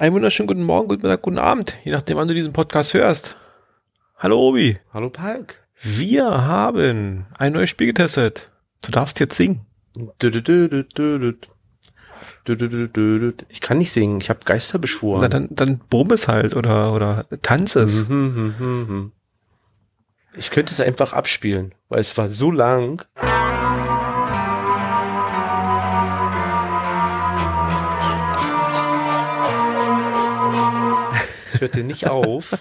Einen wunderschönen guten Morgen, guten Mittag, guten Abend, je nachdem, wann du diesen Podcast hörst. Hallo Obi. Hallo Palk. Wir haben ein neues Spiel getestet. Du darfst jetzt singen. Ich kann nicht singen, ich habe Geister beschworen. Na, dann, dann brumm es halt oder, oder tanz es. Ich könnte es einfach abspielen, weil es war so lang. Es hörte nicht auf.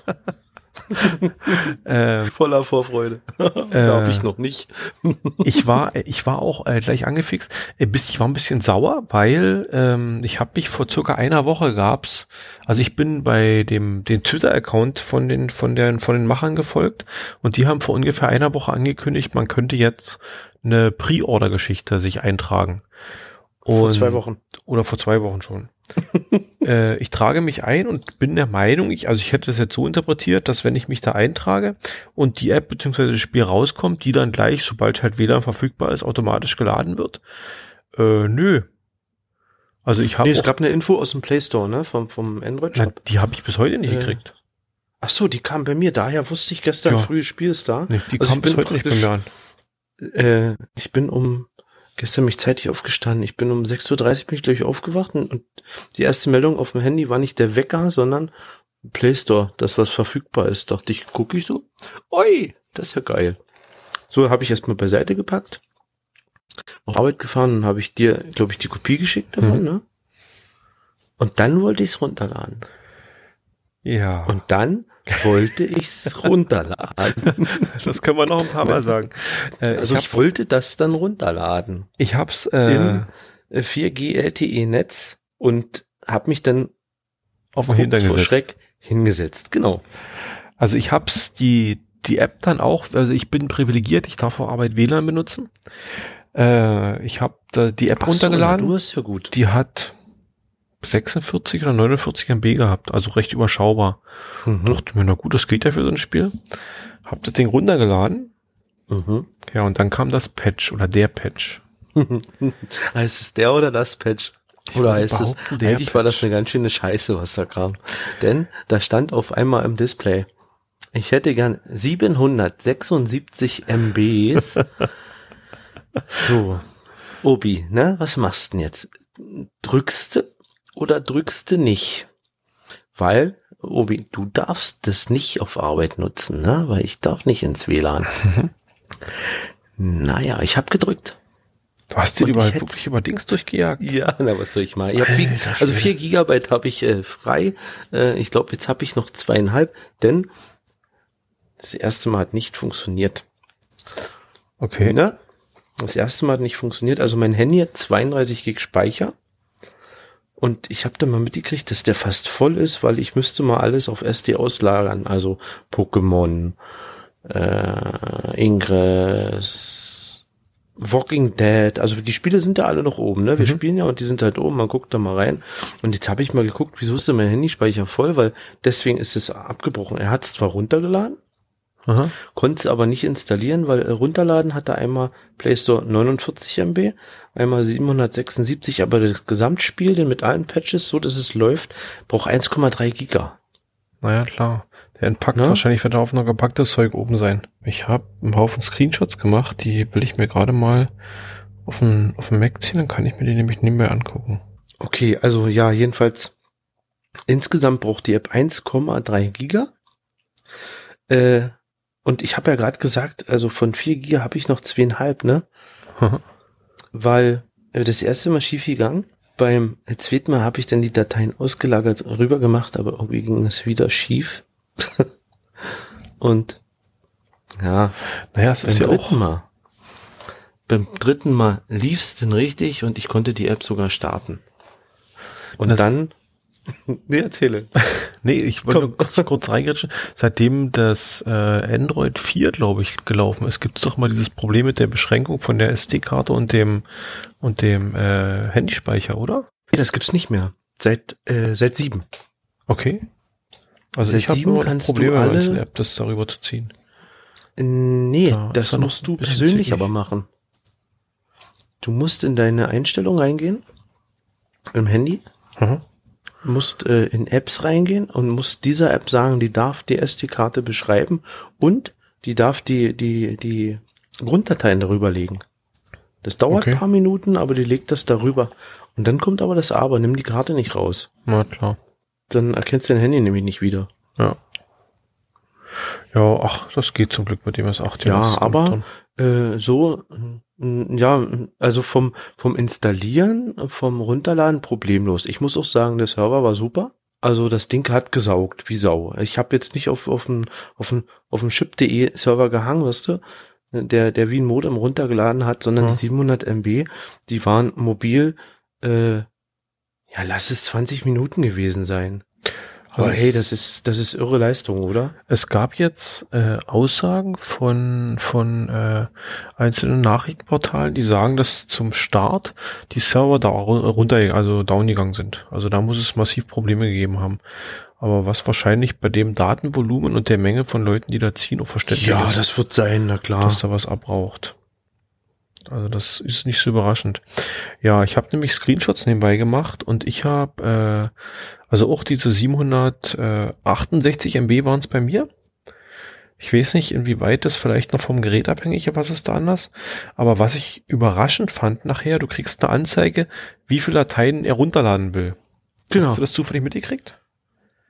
äh, Voller Vorfreude. Äh, Glaube ich noch nicht. ich war, ich war auch äh, gleich angefixt. Äh, bis, ich war ein bisschen sauer, weil ähm, ich habe mich vor circa einer Woche gab's, also ich bin bei dem den Twitter-Account von den von den von den Machern gefolgt und die haben vor ungefähr einer Woche angekündigt, man könnte jetzt eine Pre-Order-Geschichte sich eintragen. Und, vor zwei Wochen. Oder vor zwei Wochen schon. Äh, ich trage mich ein und bin der Meinung, ich, also ich hätte das jetzt so interpretiert, dass wenn ich mich da eintrage und die App bzw. das Spiel rauskommt, die dann gleich, sobald halt WLAN verfügbar ist, automatisch geladen wird. Äh, nö. Also ich habe. Nee, es gab eine Info aus dem Play Store, ne? Vom, vom Android-Shop. Die habe ich bis heute nicht äh, gekriegt. Ach so, die kam bei mir. Daher wusste ich gestern ja. früh, Spiel ist da. Nee, die also kam bis heute nicht bei mir an. Äh, ich bin um gestern mich zeitig aufgestanden. Ich bin um 6.30 Uhr bin ich gleich aufgewacht und die erste Meldung auf dem Handy war nicht der Wecker, sondern Play Store, das was verfügbar ist. Dachte ich, gucke ich so, oi, das ist ja geil. So habe ich erstmal beiseite gepackt, auf Arbeit gefahren und habe ich dir, glaube ich, die Kopie geschickt davon, mhm. ne? Und dann wollte ich es runterladen. Ja. Und dann wollte ich's runterladen. Das können wir noch ein paar Mal sagen. Äh, also ich, hab, ich, wollte das dann runterladen. Ich hab's äh, im 4G LTE Netz und habe mich dann auf den vor Schreck hingesetzt. Genau. Also ich hab's die die App dann auch. Also ich bin privilegiert. Ich darf vor Arbeit WLAN benutzen. Äh, ich habe die App Ach runtergeladen. So, du hast ja gut. Die hat 46 oder 49 MB gehabt, also recht überschaubar. Mhm. Dachte mir, na gut, das geht ja für so ein Spiel. Hab das Ding runtergeladen. Mhm. Ja, und dann kam das Patch oder der Patch. heißt es der oder das Patch? Oder heißt es, eigentlich Patch. war das eine ganz schöne Scheiße, was da kam. Denn da stand auf einmal im Display, ich hätte gern 776 MBs. so, Obi, ne, was machst du denn jetzt? Drückst du oder drückst du nicht? Weil, Obi, du darfst das nicht auf Arbeit nutzen, ne? Weil ich darf nicht ins WLAN. Naja, ich habe gedrückt. Du hast den überall wirklich über Dings durchgejagt. Ja, na was soll ich mal? Ich hab viel, also vier Gigabyte habe ich äh, frei. Äh, ich glaube, jetzt habe ich noch zweieinhalb, denn das erste Mal hat nicht funktioniert. Okay. Ne? Das erste Mal hat nicht funktioniert. Also mein Handy hat 32 Gig Speicher. Und ich habe dann mal mitgekriegt, dass der fast voll ist, weil ich müsste mal alles auf SD auslagern. Also Pokémon, äh, Ingress, Walking Dead. Also die Spiele sind ja alle noch oben. Ne? Wir mhm. spielen ja und die sind halt oben. Man guckt da mal rein. Und jetzt habe ich mal geguckt, wieso ist denn mein Handyspeicher voll? Weil deswegen ist es abgebrochen. Er hat es zwar runtergeladen, Konnte es aber nicht installieren, weil runterladen hatte einmal Play Store 49 MB, einmal 776, aber das Gesamtspiel, denn mit allen Patches, so dass es läuft, braucht 1,3 Giga. Naja, klar. Der entpackt Na? wahrscheinlich wird da auf noch gepacktes Zeug oben sein. Ich habe einen Haufen Screenshots gemacht, die will ich mir gerade mal auf dem, auf Mac ziehen, dann kann ich mir die nämlich nebenbei angucken. Okay, also ja, jedenfalls insgesamt braucht die App 1,3 Giga. Äh, und ich habe ja gerade gesagt, also von 4 Giga habe ich noch zweieinhalb, ne? Weil äh, das erste Mal schief gegangen. Beim zweiten Mal habe ich dann die Dateien ausgelagert rüber gemacht, aber irgendwie ging es wieder schief. Und ja, naja, es ist ja auch Mal. Beim dritten Mal lief's denn richtig und ich konnte die App sogar starten. Und das dann Nee, erzähle. nee, ich wollte nur kurz, kurz reingritschen. Seitdem das äh, Android 4, glaube ich, gelaufen ist, gibt es doch mal dieses Problem mit der Beschränkung von der SD-Karte und dem und dem äh, Handyspeicher, oder? Nee, das gibt's nicht mehr. Seit äh, seit sieben. Okay. Also seit ich habe immer Probleme, du alle, App das darüber zu ziehen. Nee, ja, das musst du persönlich zickig. aber machen. Du musst in deine Einstellung reingehen im Handy. Mhm musst äh, in Apps reingehen und musst dieser App sagen, die darf die SD-Karte beschreiben und die darf die, die, die Grunddateien darüber legen. Das dauert Okay. paar Minuten, aber die legt das darüber. Und dann kommt aber das Aber, nimm die Karte nicht raus. Na klar. Dann erkennst du dein Handy nämlich nicht wieder. Ja. Ja, ach, das geht zum Glück mit dem S8. Ja, aber drin. äh, so, ja, also vom, vom Installieren, vom Runterladen problemlos. Ich muss auch sagen, der Server war super. Also das Ding hat gesaugt, wie Sau. Ich habe jetzt nicht auf, auf dem auf dem auf dem chip.de Server gehangen, weißt du, der, der wie ein Modem runtergeladen hat, sondern Ja. die 700 MB, die waren mobil, äh, ja, lass es 20 Minuten gewesen sein. Aber Also hey, das ist, das ist irre Leistung, oder? Es gab jetzt äh, Aussagen von, von äh, einzelnen Nachrichtenportalen, die sagen, dass zum Start die Server da runter, also down gegangen sind. Also da muss es massiv Probleme gegeben haben. Aber was wahrscheinlich bei dem Datenvolumen und der Menge von Leuten, die da ziehen, auch verständlich Ja, ist, das wird sein, na klar. dass da was abraucht. Also das ist nicht so überraschend. Ja, ich habe nämlich Screenshots nebenbei gemacht und ich habe, äh, also auch diese 768 MB waren es bei mir. Ich weiß nicht, inwieweit das vielleicht noch vom Gerät abhängig ist, was ist da anders. Aber was ich überraschend fand nachher, du kriegst eine Anzeige, wie viele Dateien er runterladen will. Genau. Hast du das zufällig mitgekriegt?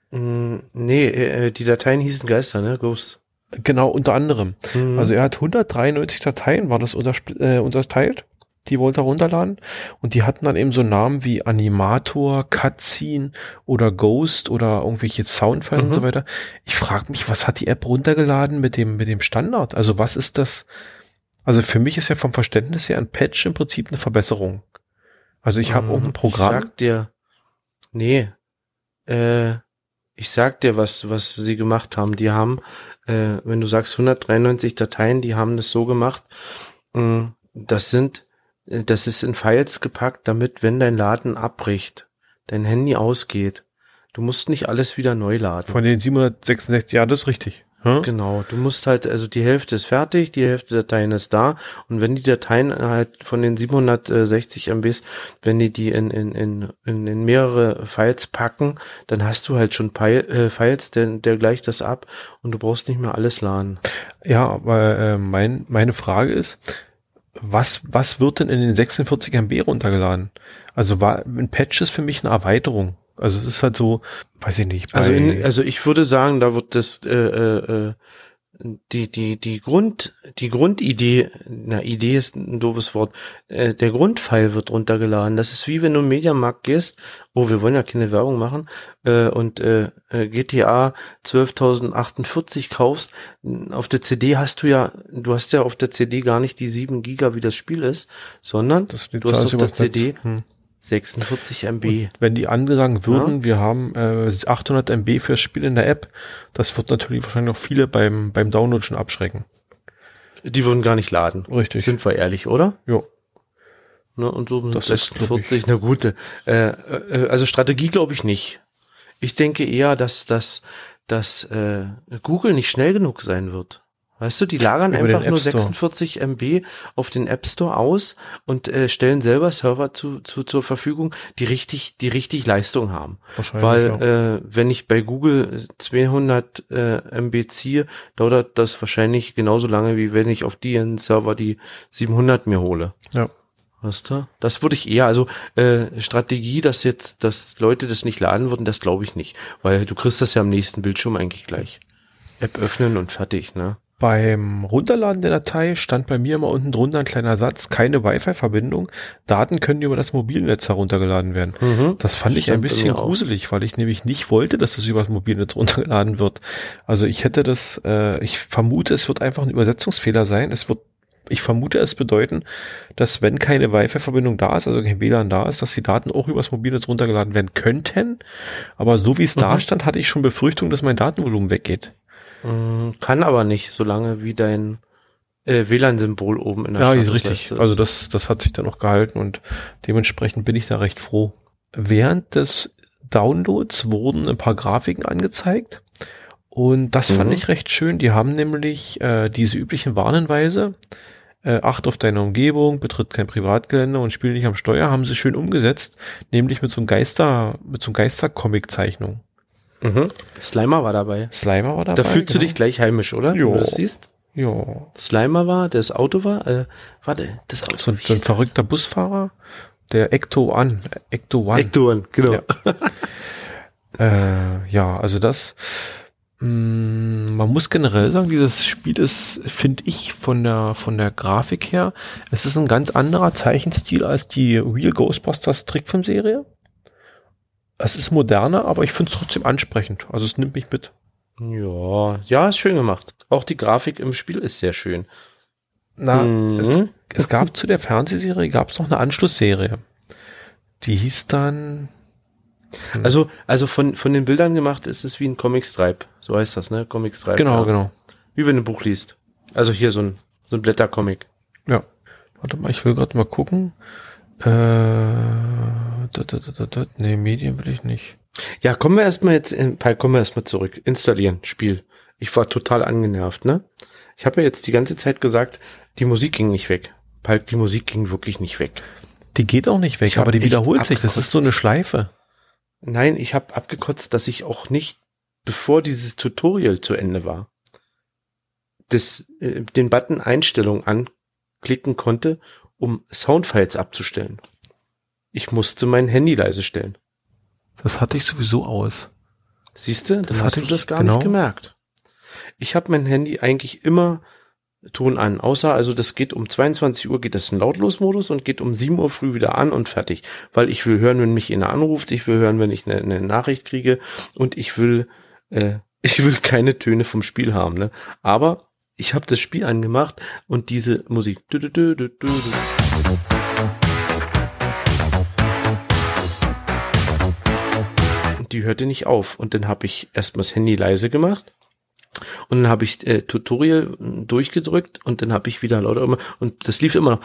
Mm, nee, äh, die Dateien hießen Geister, ne? Ghosts. Genau, unter anderem. Mhm. Also er hat 193 Dateien, war das unterspl- äh, unterteilt, die wollte er runterladen. Und die hatten dann eben so Namen wie Animator, Cutscene oder Ghost oder irgendwelche Soundfiles und Mhm. so weiter. Ich frage mich, was hat die App runtergeladen mit dem, mit dem Standard? Also was ist das? Also für mich ist ja vom Verständnis her ein Patch im Prinzip eine Verbesserung. Also ich habe Mhm. irgendein Programm. Ich sag dir, nee, äh, ich sag dir, was, was sie gemacht haben. Die haben, äh, wenn du sagst 193 Dateien, die haben das so gemacht, mh, das sind, äh, das ist in Files gepackt, damit, wenn dein Laden abbricht, dein Handy ausgeht, du musst nicht alles wieder neu laden. Von den 766, ja, das ist richtig. Hm? Genau, du musst halt, also die Hälfte ist fertig, die Hälfte der Dateien ist da und wenn die Dateien halt von den 760 MBs, wenn die die in, in, in, in, in mehrere Files packen, dann hast du halt schon äh, Files, der, der gleicht das ab und du brauchst nicht mehr alles laden. Ja, aber äh, mein, meine Frage ist, was, was wird denn in den 46 MB runtergeladen? Also war ein Patch ist für mich eine Erweiterung. Also es ist halt so, weiß ich nicht. Also, in, also ich würde sagen, da wird das äh, äh, äh, die die die Grund die Grundidee, na Idee ist ein doofes Wort, äh, der Grundfile wird runtergeladen. Das ist wie wenn du im Mediamarkt gehst, oh wir wollen ja keine Werbung machen äh, und äh, äh, GTA 12.048 kaufst. Auf der CD hast du ja, du hast ja auf der CD gar nicht die 7 Giga wie das Spiel ist, sondern du hast auf der. CD Hm. 46 MB. Wenn die angesagt würden, wir haben äh, 800 MB fürs Spiel in der App, das wird natürlich wahrscheinlich noch viele beim, beim Download schon abschrecken. Die würden gar nicht laden. Richtig. Sind wir ehrlich, oder? Jo. Ne, und so mit Das ist, glaub 46, na gute. Äh, äh, also Strategie glaube ich nicht. Ich denke eher, dass, dass, dass äh, Google nicht schnell genug sein wird. Weißt du, die lagern Über einfach nur App Store. 46 MB auf den App Store aus und äh, stellen selber Server zu, zu, zur Verfügung, die richtig, die richtig Leistung haben. Wahrscheinlich, Weil ja. äh, wenn ich bei Google 200 äh, MB ziehe, dauert das wahrscheinlich genauso lange, wie wenn ich auf die einen Server die 700 mir hole. ja. Weißt du? Das würde ich eher, also äh, Strategie, dass jetzt, dass Leute das nicht laden würden, das glaube ich nicht. Weil du kriegst das ja am nächsten Bildschirm eigentlich gleich. App öffnen und fertig, ne? Beim Runterladen der Datei stand bei mir immer unten drunter ein kleiner Satz, keine Wi-Fi-Verbindung. Daten können über das Mobilnetz heruntergeladen werden. Mhm. Das fand ich ein bisschen auch. gruselig, weil ich nämlich nicht wollte, dass das über das Mobilnetz runtergeladen wird. Also ich hätte das, äh, ich vermute, es wird einfach ein Übersetzungsfehler sein. Es wird, ich vermute, es bedeuten, dass wenn keine Wi-Fi-Verbindung da ist, also kein WLAN da ist, dass die Daten auch übers Mobilnetz runtergeladen werden könnten. Aber so wie es da Mhm. stand, hatte ich schon Befürchtung, dass mein Datenvolumen weggeht. Mm, Kann aber nicht, solange wie dein äh, WLAN-Symbol oben in der Ja, richtig. ist. Also das, das hat sich dann auch gehalten und dementsprechend bin ich da recht froh. Während des Downloads wurden ein paar Grafiken angezeigt und das fand Mhm. ich recht schön. Die haben nämlich äh, diese üblichen Warnhinweise äh, acht auf deine Umgebung, betritt kein Privatgelände und spiel nicht am Steuer, haben sie schön umgesetzt, nämlich mit so einem Geister, mit so einem Geister-Comic-Zeichnung. Mhm. Slimer war dabei. Slimer war dabei. Da fühlst du dich gleich heimisch, oder? Jo. Wenn du das siehst? Ja. Slimer war, das Auto war, äh, warte, das Auto. So, ein- so ein hieß das? verrückter Busfahrer, der Ecto an, Ecto One. Ektoren, genau. Ja. Äh, ja, also das, mh, man muss generell sagen, dieses Spiel ist, finde ich, von der, von der Grafik her, es ist ein ganz anderer Zeichenstil als die Real Ghostbusters Trickfilmserie. Es ist moderner, aber ich finde es trotzdem ansprechend. Also es nimmt mich mit. Ja, ja, ist schön gemacht. Auch die Grafik im Spiel ist sehr schön. Na, Mhm. es, es gab zu der Fernsehserie, gab es noch eine Anschlussserie. Die hieß dann, Also, also von, von den Bildern gemacht ist es wie ein Comic-Stripe. So heißt das, ne? Comic-Stripe. genau, ja. genau. Wie wenn du ein Buch liest. Also hier so ein, so ein Blättercomic. Ja. Warte mal, ich will gerade mal gucken. Äh, da, da, da. Nee, Medien will ich nicht. Ja, kommen wir erstmal jetzt, in, kommen wir erstmal zurück. Installieren, Spiel. Ich war total angenervt, ne? Ich habe ja jetzt die ganze Zeit gesagt, die Musik ging nicht weg. Palk, die Musik ging wirklich nicht weg. Die geht auch nicht weg, Ich aber die wiederholt sich. Das ist so eine Schleife. Nein, ich habe abgekotzt, dass ich auch nicht, bevor dieses Tutorial zu Ende war, das, äh, den Button Einstellung anklicken konnte, um Soundfiles abzustellen. Ich musste mein Handy leise stellen. Das hatte ich sowieso aus. Siehst du, dann Das hast du das gar genau. nicht gemerkt. Ich habe mein Handy eigentlich immer Ton an, außer also das geht um 22 Uhr geht das in Lautlosmodus und geht um 7 Uhr früh wieder an und fertig, weil ich will hören, wenn mich einer anruft, ich will hören, wenn ich eine, eine Nachricht kriege und ich will äh, ich will keine Töne vom Spiel haben, ne? Aber ich habe das Spiel angemacht und diese Musik. Und die hörte nicht auf. Und dann habe ich erstmal das Handy leise gemacht. Und dann habe ich äh, Tutorial durchgedrückt und dann habe ich wieder lauter immer. Und das lief immer noch.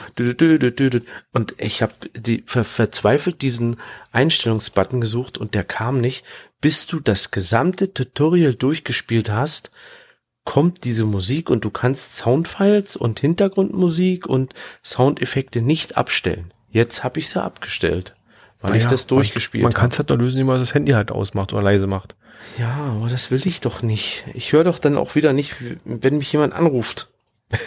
Und ich habe die ver verzweifelt diesen Einstellungsbutton gesucht und der kam nicht, bis du das gesamte Tutorial durchgespielt hast, kommt diese Musik und du kannst Soundfiles und Hintergrundmusik und Soundeffekte nicht abstellen. Jetzt habe ich sie abgestellt, weil ich Naja, das durchgespielt Man, man kann habe. es halt nur lösen, indem man das Handy halt ausmacht oder leise macht. Ja, aber das will ich doch nicht. Ich höre doch dann auch wieder nicht, wenn mich jemand anruft.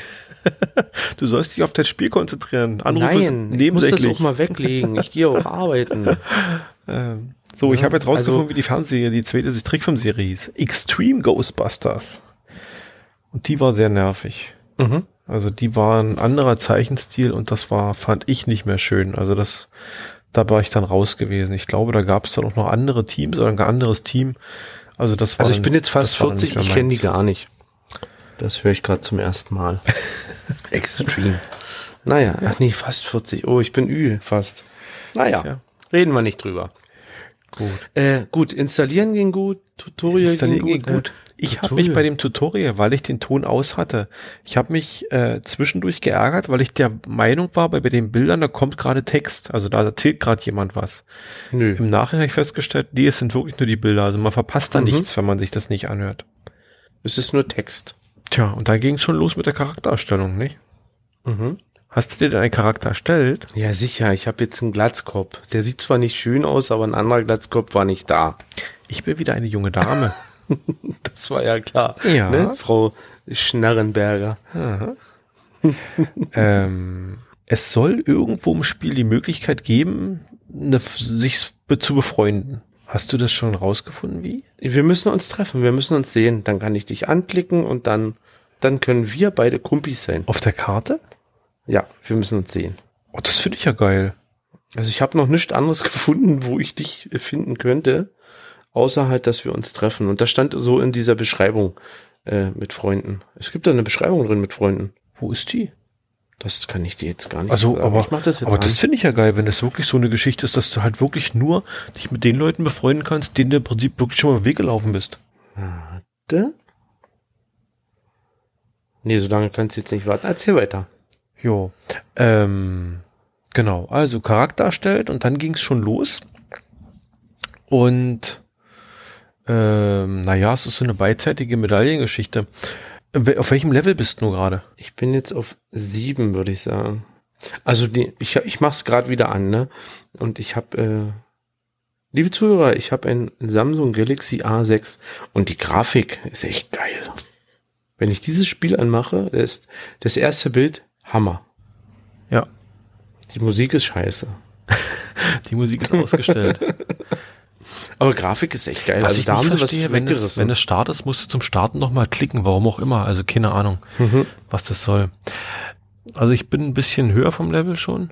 Du sollst dich auf das Spiel konzentrieren. Anrufe Nein, ich muss das auch mal weglegen. Ich gehe auch arbeiten. Ähm, so, ich Ja, habe jetzt rausgefunden, also- wie die Fernsehserie, die zweite Trickfilmserie hieß. Extreme Ghostbusters. Und die war sehr nervig. Mhm. Also die war ein anderer Zeichenstil und das war, fand ich nicht mehr schön. Also das, da war ich dann raus gewesen. Ich glaube, da gab es dann auch noch andere Teams oder ein anderes Team. Also das war Also ich bin jetzt fast das war dann 40, nicht ich kenne die gar nicht. Das höre ich gerade zum ersten Mal. Extreme. Naja, ach nee, fast 40. Oh, ich bin Ü, fast. Naja, Tja. reden wir nicht drüber. Gut. Äh, gut, installieren ging gut, Tutorial ging ging gut. Ich habe mich bei dem Tutorial, weil ich den Ton aus hatte, ich habe mich äh, zwischendurch geärgert, weil ich der Meinung war, bei, bei den Bildern, da kommt gerade Text. Also da erzählt gerade jemand was. Nö. Im Nachhinein habe ich festgestellt, nee, es sind wirklich nur die Bilder. Also man verpasst da Mhm. nichts, wenn man sich das nicht anhört. Es ist nur Text. Tja, und da ging es schon los mit der Charaktererstellung, nicht? Mhm. Hast du dir denn einen Charakter erstellt? Ja, sicher. Ich habe jetzt einen Glatzkopf. Der sieht zwar nicht schön aus, aber ein anderer Glatzkopf war nicht da. Ich bin wieder eine junge Dame. Das war ja klar. Ja. Ne? Frau Schnarrenberger. ähm, es soll irgendwo im Spiel die Möglichkeit geben, eine, sich zu befreunden. Hast du das schon rausgefunden, wie? Wir müssen uns treffen, wir müssen uns sehen. Dann kann ich dich anklicken und dann, dann können wir beide Kumpis sein. Auf der Karte? Ja, wir müssen uns sehen. Oh, das finde ich ja geil. Also ich habe noch nichts anderes gefunden, wo ich dich finden könnte, außer halt, dass wir uns treffen. Und das stand so in dieser Beschreibung äh, mit Freunden. Es gibt da eine Beschreibung drin mit Freunden. Wo ist die? Das kann ich dir jetzt gar nicht Also, sagen. aber, ich mach das jetzt aber an. das finde ich ja geil, wenn das wirklich so eine Geschichte ist, dass du halt wirklich nur dich mit den Leuten befreunden kannst, denen du im Prinzip wirklich schon mal im Weg gelaufen bist. Warte. Nee, so lange kannst du jetzt nicht warten. Erzähl weiter. Jo. Ähm, genau, also Charakter erstellt und dann ging es schon los. Und ähm, naja, es ist so eine beidseitige Medaillengeschichte. Auf welchem Level bist du gerade? Ich bin jetzt auf sieben, würde ich sagen. Also die, ich, ich mach's gerade wieder an, ne? Und ich habe, äh, liebe Zuhörer, ich habe ein Samsung Galaxy A6 und die Grafik ist echt geil. Wenn ich dieses Spiel anmache, ist das erste Bild Hammer. Ja. Die Musik ist scheiße. die Musik ist ausgestellt. Aber Grafik ist echt geil. Was also ich da nicht haben sie verstehe, was wenn es, wenn es startet, musst du zum Starten nochmal klicken, warum auch immer. Also keine Ahnung, Mhm. was das soll. Also ich bin ein bisschen höher vom Level schon.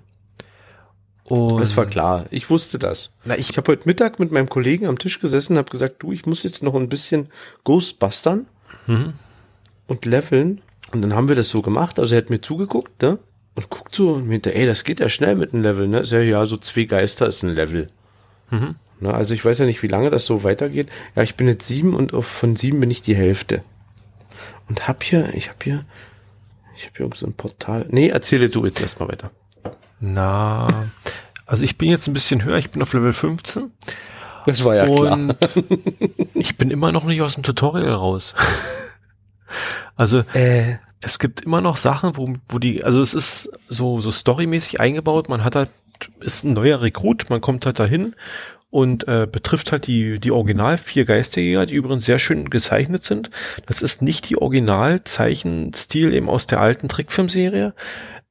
Und Das war klar. Ich wusste das. Na, ich, Ich habe heute Mittag mit meinem Kollegen am Tisch gesessen und habe gesagt, du, ich muss jetzt noch ein bisschen Ghostbustern Mhm. und leveln. Und dann haben wir das so gemacht. Also er hat mir zugeguckt, ne? Und guckt so und meinte, ey, das geht ja schnell mit einem Level, ne? Sag ich, ja, so zwei Geister ist ein Level. Mhm. Ne? Also ich weiß ja nicht, wie lange das so weitergeht. Ja, ich bin jetzt sieben und von sieben bin ich die Hälfte. Und hab hier, ich hab hier, ich hab hier irgend so ein Portal. Nee, erzähle du jetzt erstmal weiter. na, also ich bin jetzt ein bisschen höher, ich bin auf Level 15 Das war ja klar. und ich bin immer noch nicht aus dem Tutorial raus. also Äh, es gibt immer noch Sachen, wo, wo die, also es ist so, so storymäßig eingebaut, man hat halt, ist ein neuer Rekrut, man kommt halt dahin und äh, betrifft halt die, die Original vier Geisterjäger, die übrigens sehr schön gezeichnet sind. Das ist nicht die Originalzeichenstil eben aus der alten Trickfilmserie.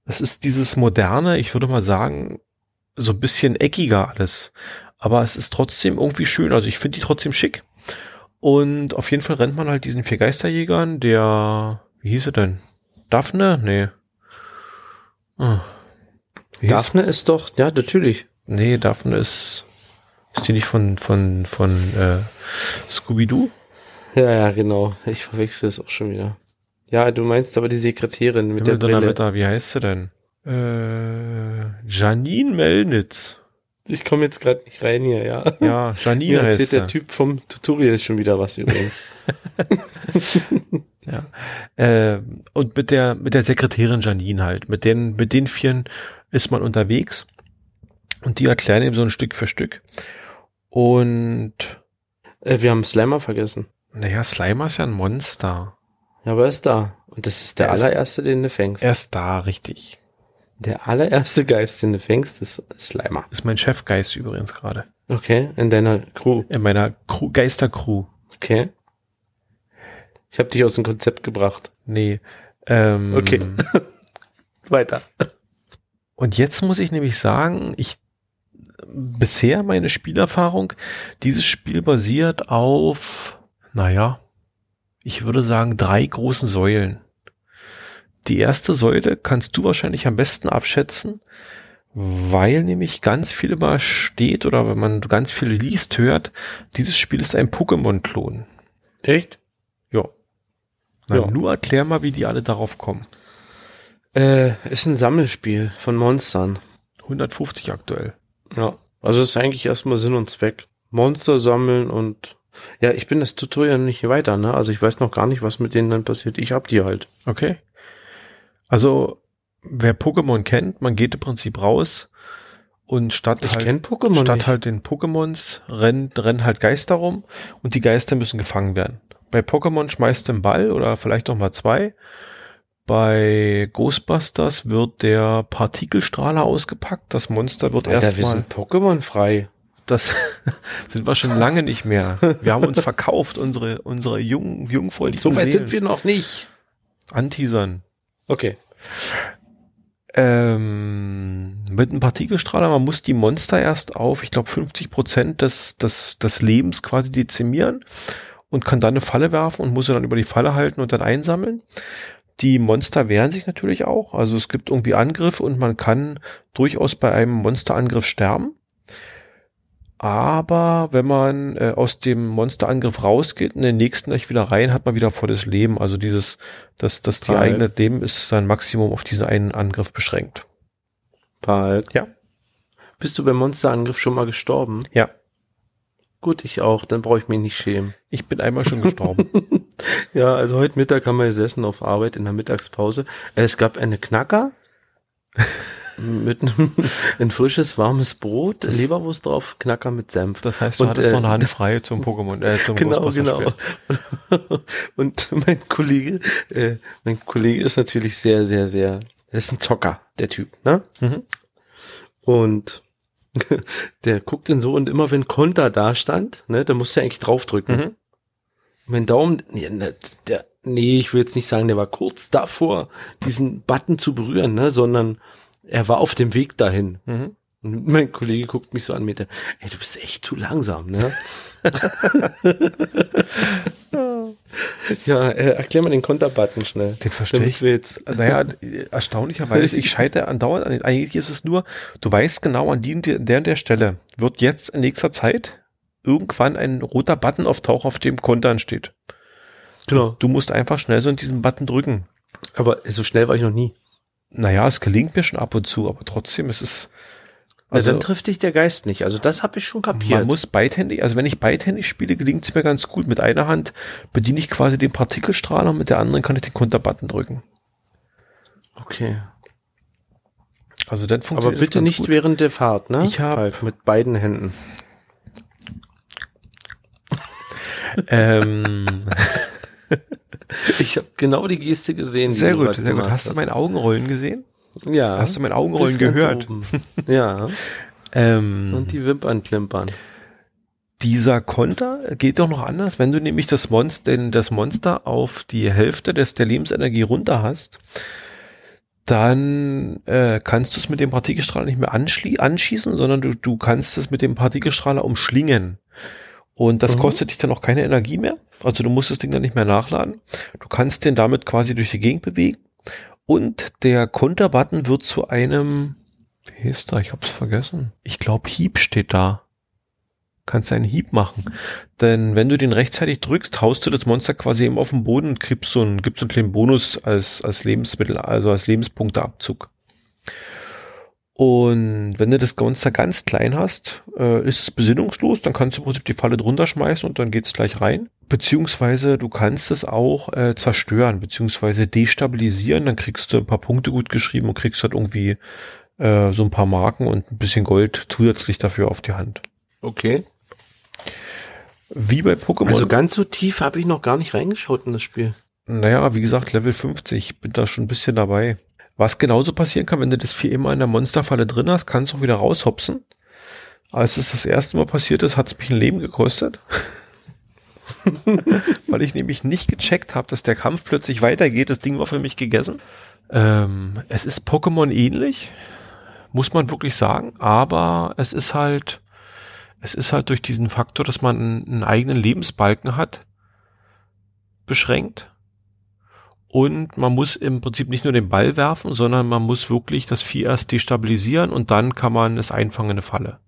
Das ist dieses moderne, ich würde mal sagen, so ein bisschen eckiger alles. Aber es ist trotzdem irgendwie schön. Also ich finde die trotzdem schick. Und auf jeden Fall rennt man halt diesen vier Geisterjägern, der, wie hieß er denn? Daphne? Nee. Ah. Daphne ist doch, ja, natürlich. Nee, Daphne ist, ist die nicht von, von, von, äh, Scooby-Doo? Ja, ja, genau. Ich verwechsel es auch schon wieder. Ja, du meinst aber die Sekretärin mit der Himmel, Brille. Donnerwetter, wie heißt sie denn? Äh, Janine Melnitz. Ich komme jetzt gerade nicht rein hier, ja. Ja, Janine Mir heißt erzählt der sie. Typ vom Tutorial schon wieder was übrigens. Ja. Äh, und mit der, mit der Sekretärin Janine halt. Mit den, mit den Vieren ist man unterwegs. Und die erklären eben so ein Stück für Stück. Und, äh, wir haben Slammer vergessen. naja, Slimer ist ja ein Monster. Ja, aber er ist da. Und das ist der Er ist- allererste, den du fängst. Er ist da, richtig. Der allererste Geist, den du fängst, ist Slimer. Ist mein Chefgeist übrigens gerade. Okay, in deiner Crew. In meiner Crew, Geistercrew. Okay. Ich habe dich aus dem Konzept gebracht. Nee. Ähm, Okay. Weiter. Und jetzt muss ich nämlich sagen, ich bisher meine Spielerfahrung, dieses Spiel basiert auf, naja, ich würde sagen, drei großen Säulen. Die erste Säule kannst du wahrscheinlich am besten abschätzen, weil nämlich ganz viel immer steht oder wenn man ganz viel liest, hört, dieses Spiel ist ein Pokémon-Klon. Echt? Ja. Na, Ja. Nur erklär mal, wie die alle darauf kommen. Äh, ist ein Sammelspiel von Monstern. 150 aktuell. Ja. Also ist eigentlich erstmal Sinn und Zweck. Monster sammeln und ja, ich bin das Tutorial nicht weiter, ne? Also ich weiß noch gar nicht, was mit denen dann passiert. Ich hab die halt. Okay. Also, wer Pokémon kennt, man geht im Prinzip raus und statt Ich halt, statt nicht. halt den Pokémons rennen, rennen halt Geister rum und die Geister müssen gefangen werden. Bei Pokémon schmeißt du einen Ball oder vielleicht auch mal zwei. Bei Ghostbusters wird der Partikelstrahler ausgepackt. Das Monster wird Alter, wir erstmal, sind Pokémon frei. das sind wir schon lange nicht mehr. Wir haben uns verkauft, unsere, unsere jungen, jungfräulichen So weit Seelen sind wir noch nicht. anteasern. Okay. Ähm, mit einem Partikelstrahler, man muss die Monster erst auf, ich glaube, 50 Prozent des, des, des Lebens quasi dezimieren und kann dann eine Falle werfen und muss sie dann über die Falle halten und dann einsammeln. Die Monster wehren sich natürlich auch. Also es gibt irgendwie Angriffe und man kann durchaus bei einem Monsterangriff sterben. Aber wenn man äh, aus dem Monsterangriff rausgeht und den nächsten gleich wieder rein, hat man wieder volles Leben. Also dieses, das, das die eigene Leben ist sein Maximum auf diesen einen Angriff beschränkt. Paul. Ja. Bist du beim Monsterangriff schon mal gestorben? Ja, Gut, ich auch. Dann brauche ich mich nicht schämen. ich bin einmal schon gestorben. Ja, also heute Mittag haben wir gesessen auf Arbeit in der Mittagspause. Äh, Es gab eine Knacker. mit einem, ein frisches, warmes Brot, Leberwurst drauf, Knacker mit Senf. Das heißt, du Und, hattest äh, noch eine Hand frei zum Pokémon, äh, zum Genau, genau. Und mein Kollege, äh, mein Kollege ist natürlich sehr, sehr, sehr, er ist ein Zocker, der Typ, ne? Mhm. Und der guckt dann so und immer wenn Konter da stand, ne, da musste er eigentlich draufdrücken. Mhm. Mein Daumen, nee, ne, der, nee, ich will jetzt nicht sagen, der war kurz davor, diesen Button zu berühren, ne, sondern er war auf dem Weg dahin. Mhm. Und mein Kollege guckt mich so an mit, ey, du bist echt zu langsam, ne? ja, äh, erklär mal den Konterbutton schnell. Den verstehe ich. jetzt, Naja, erstaunlicherweise, ich scheitere andauernd an den, eigentlich ist es nur, du weißt genau, an die, der, der und der Stelle wird jetzt in nächster Zeit irgendwann ein roter Button auftauchen, auf dem Kontern steht. genau. Du musst einfach schnell so in diesen Button drücken. Aber so schnell war ich noch nie. Naja, es gelingt mir schon ab und zu, aber trotzdem, es ist, Also, also, dann trifft dich der Geist nicht. Also das habe ich schon kapiert. man muss beidhändig, also wenn ich beidhändig spiele, gelingt es mir ganz gut. Mit einer Hand bediene ich quasi den Partikelstrahler, mit der anderen kann ich den Konterbutton drücken. okay. Also dann Aber funktioniert es bitte nicht gut. während der Fahrt, ne? Ich hab- Falk, mit beiden Händen. ähm, Ich habe genau die Geste gesehen. die sehr gut, sehr gut. gemacht Hast du mein Augenrollen gesehen? Ja. Hast du mein Augenrollen gehört? Ja. Ähm, Und die Wimpern klimpern. dieser Konter geht doch noch anders, wenn du nämlich das Monster, das Monster auf die Hälfte des der Lebensenergie runter hast, dann äh, kannst du es mit dem Partikelstrahler nicht mehr anschießen, sondern du, du kannst es mit dem Partikelstrahler umschlingen. Und das Mhm. kostet dich dann auch keine Energie mehr. Also du musst das Ding dann nicht mehr nachladen. Du kannst den damit quasi durch die Gegend bewegen. Und der Konterbutton wird zu einem, wie hieß da? Ich hab's vergessen. Ich glaube, Hieb steht da. Kannst einen Hieb machen. Denn wenn du den rechtzeitig drückst, haust du das Monster quasi eben auf den Boden und kriegst so einen, gibst so einen kleinen Bonus als, als Lebensmittel, also als Lebenspunkteabzug. Und wenn du das Monster ganz klein hast, äh, ist es besinnungslos, dann kannst du im Prinzip die Falle drunter schmeißen und dann geht's gleich rein. Beziehungsweise du kannst es auch äh, zerstören, beziehungsweise destabilisieren, dann kriegst du ein paar Punkte gut geschrieben und kriegst halt irgendwie äh, so ein paar Marken und ein bisschen Gold zusätzlich dafür auf die Hand. Okay. Wie bei Pokémon. Also ganz so tief habe ich noch gar nicht reingeschaut in das Spiel. Naja, wie gesagt, Level 50, bin da schon ein bisschen dabei. Was genauso passieren kann, wenn du das Vieh immer in der Monsterfalle drin hast, kannst du auch wieder raushopsen. Als es das erste Mal passiert ist, hat es mich ein Leben gekostet. Weil ich nämlich nicht gecheckt habe, dass der Kampf plötzlich weitergeht. Das Ding war für mich gegessen. Ähm, es ist Pokémon ähnlich, muss man wirklich sagen, aber es ist halt, es ist halt durch diesen Faktor, dass man einen, eigenen Lebensbalken hat, beschränkt. Und man muss im Prinzip nicht nur den Ball werfen, sondern man muss wirklich das Vieh erst destabilisieren und dann kann man es einfangen in eine Falle.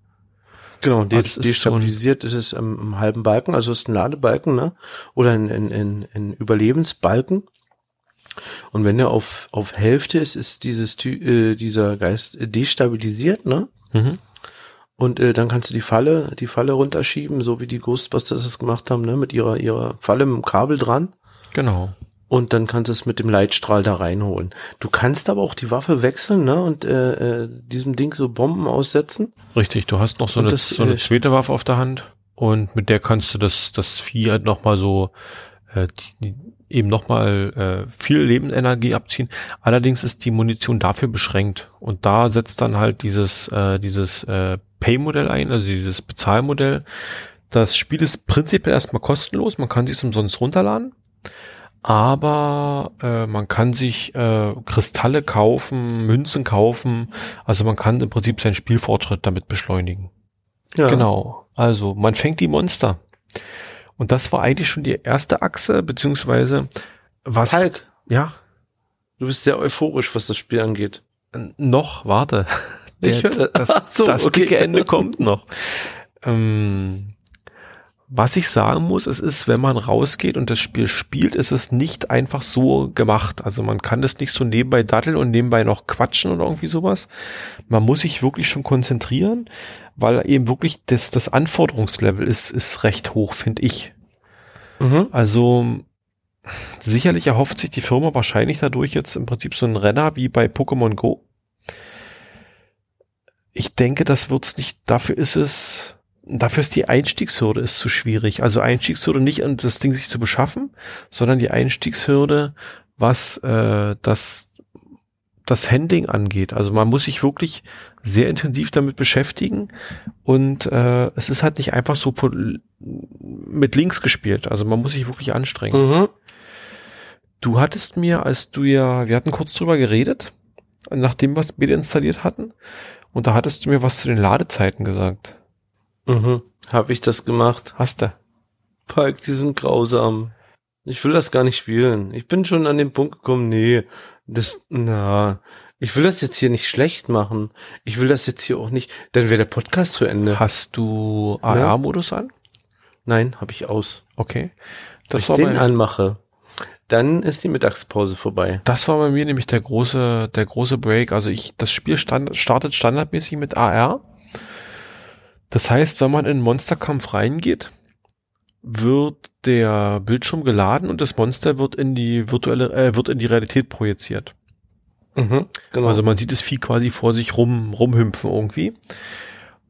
Genau, de Also destabilisiert ist es im, im halben Balken, also es ist ein Ladebalken, ne? Oder ein, ein, ein, ein Überlebensbalken. Und wenn er auf, auf Hälfte ist, ist dieses äh, dieser Geist destabilisiert, ne? Mhm. Und äh, dann kannst du die Falle, die Falle runterschieben, so wie die Ghostbusters das gemacht haben, ne? Mit ihrer, ihrer Falle mit dem Kabel dran. Genau. Und dann kannst du es mit dem Leitstrahl da reinholen. Du kannst aber auch die Waffe wechseln, ne? Und äh, äh, diesem Ding so Bomben aussetzen. Richtig, du hast noch so Und eine, das, so eine äh, zweite Waffe auf der Hand und mit der kannst du das, das Vieh halt nochmal so äh, die, eben nochmal äh, viel Lebensenergie abziehen. Allerdings ist die Munition dafür beschränkt und da setzt dann halt dieses, äh, dieses äh, Pay-Modell ein, also dieses Bezahlmodell. Das Spiel ist prinzipiell erstmal kostenlos, man kann sich umsonst runterladen. Aber äh, man kann sich äh, Kristalle kaufen, Münzen kaufen. Also man kann im Prinzip seinen Spielfortschritt damit beschleunigen. Ja. Genau. Also man fängt die Monster. Und das war eigentlich schon die erste Achse, beziehungsweise was. Hulk, Ja, du bist sehr euphorisch, was das Spiel angeht. noch, warte. Ich Der, höre- das so, das okay. dicke Ende kommt noch. Ähm, was ich sagen muss, es ist, wenn man rausgeht und das Spiel spielt, ist es nicht einfach so gemacht. Also man kann das nicht so nebenbei datteln und nebenbei noch quatschen oder irgendwie sowas. Man muss sich wirklich schon konzentrieren, weil eben wirklich das, das Anforderungslevel ist, ist recht hoch, finde ich. Mhm. Also sicherlich erhofft sich die Firma wahrscheinlich dadurch jetzt im Prinzip so einen Renner wie bei Pokémon Go. ich denke, das wird's nicht, dafür ist es, dafür ist die Einstiegshürde ist zu schwierig. Also Einstiegshürde nicht um das Ding sich zu beschaffen, sondern die Einstiegshürde, was äh, das das Handling angeht. Also man muss sich wirklich sehr intensiv damit beschäftigen und äh, es ist halt nicht einfach so mit links gespielt. Also man muss sich wirklich anstrengen. Mhm. Du hattest mir, als du ja, wir hatten kurz drüber geredet, nachdem wir es installiert hatten, und da hattest du mir was zu den Ladezeiten gesagt. Mhm. Habe ich das gemacht? Hast du? Falk, die sind grausam. Ich will das gar nicht spielen. Ich bin schon an den Punkt gekommen, nee, das, na, ich will das jetzt hier nicht schlecht machen. Ich will das jetzt hier auch nicht, dann wäre der Podcast zu Ende. Hast du AR-Modus an? Nein, habe ich aus. Okay. Das Wenn ich den anmache, dann ist die Mittagspause vorbei. Das war bei mir nämlich der große, der große Break. Also ich, das Spiel stand, startet standardmäßig mit AR. Das heißt, wenn man in Monsterkampf reingeht, wird der Bildschirm geladen und das Monster wird in die virtuelle, äh, wird in die Realität projiziert. Mhm, genau. Also man sieht das Vieh quasi vor sich rum, rumhümpfen irgendwie.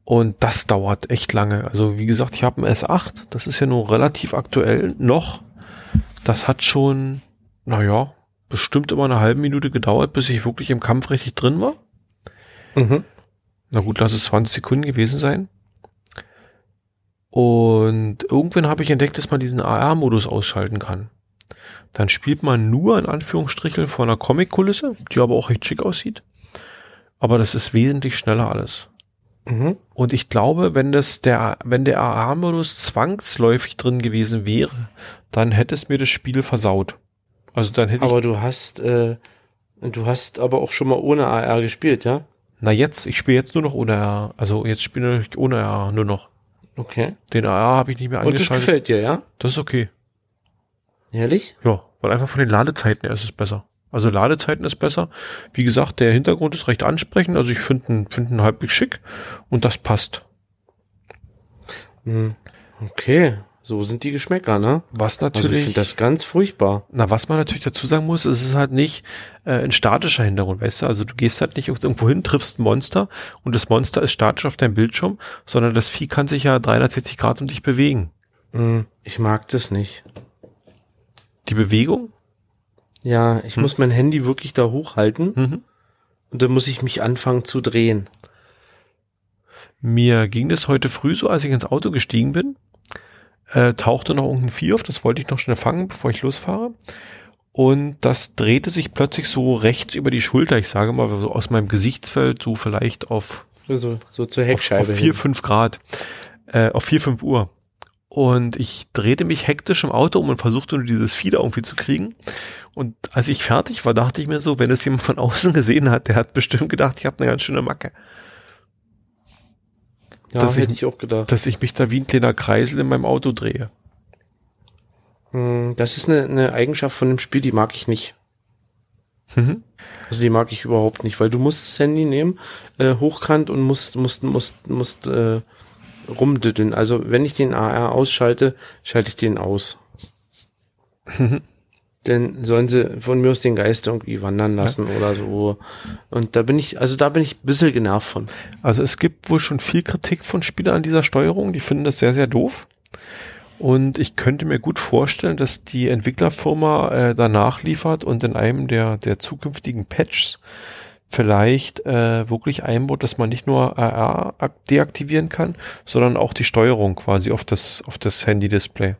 Und das dauert echt lange. Also wie gesagt, ich habe ein S8, das ist ja nur relativ aktuell noch. Das hat schon, naja, bestimmt immer eine halbe Minute gedauert, bis ich wirklich im Kampf richtig drin war. Mhm. Na gut, lass es 20 Sekunden gewesen sein. Und irgendwann habe ich entdeckt, dass man diesen AR-Modus ausschalten kann. Dann spielt man nur in Anführungsstrichen vor einer Comic-Kulisse, die aber auch recht schick aussieht. Aber das ist wesentlich schneller alles. Mhm. Und ich glaube, wenn das der, wenn der AR-Modus zwangsläufig drin gewesen wäre, dann hätte es mir das Spiel versaut. Also dann hätte aber du hast, äh, du hast aber auch schon mal ohne AR gespielt, ja? Na jetzt, ich spiele jetzt nur noch ohne AR. Also jetzt spiele ich ohne AR nur noch. Okay. Den AR habe ich nicht mehr angeschaltet. Und das gefällt dir, ja? Das ist okay. Ehrlich? Ja, weil einfach von den Ladezeiten her ist es besser. Also Ladezeiten ist besser. Wie gesagt, der Hintergrund ist recht ansprechend. Also ich finde ihn, find ihn halbwegs schick und das passt. Hm. Okay. So sind die Geschmäcker, ne? Was natürlich. Also ich finde das ganz furchtbar. Na, was man natürlich dazu sagen muss, es ist halt nicht äh, ein statischer Hintergrund, weißt du? Also du gehst halt nicht irgendwo hin, triffst ein Monster und das Monster ist statisch auf deinem Bildschirm, sondern das Vieh kann sich ja 360 Grad um dich bewegen. Hm, ich mag das nicht. Die Bewegung? Ja, ich hm. muss mein Handy wirklich da hochhalten mhm. und dann muss ich mich anfangen zu drehen. Mir ging das heute früh so, als ich ins Auto gestiegen bin äh, tauchte noch irgendein Vieh auf, das wollte ich noch schnell fangen, bevor ich losfahre. Und das drehte sich plötzlich so rechts über die Schulter, ich sage mal, so aus meinem Gesichtsfeld, so vielleicht auf, so, so zur Heckscheibe. Auf, auf 4, 5 Grad, äh, auf 4, 5 Uhr. Und ich drehte mich hektisch im Auto um und versuchte nur dieses Vieh da irgendwie zu kriegen. Und als ich fertig war, dachte ich mir so, wenn es jemand von außen gesehen hat, der hat bestimmt gedacht, ich habe eine ganz schöne Macke. Ja, dass hätte ich, ich, auch gedacht. Dass ich mich da wie ein kleiner Kreisel in meinem Auto drehe. Hm, das ist eine, eine Eigenschaft von dem Spiel, die mag ich nicht. Mhm. Also die mag ich überhaupt nicht, weil du musst das Handy nehmen, äh, hochkant und musst, musst, musst, musst äh, rumdütteln. Also wenn ich den AR ausschalte, schalte ich den aus. Mhm denn sollen sie von mir aus den Geist irgendwie wandern lassen ja. oder so. Und da bin ich, also da bin ich ein bisschen genervt von. Also es gibt wohl schon viel Kritik von Spielern an dieser Steuerung, die finden das sehr, sehr doof. Und ich könnte mir gut vorstellen, dass die Entwicklerfirma äh, danach liefert und in einem der, der zukünftigen Patches vielleicht äh, wirklich einbaut, dass man nicht nur AR deaktivieren kann, sondern auch die Steuerung quasi auf das, auf das Handy-Display.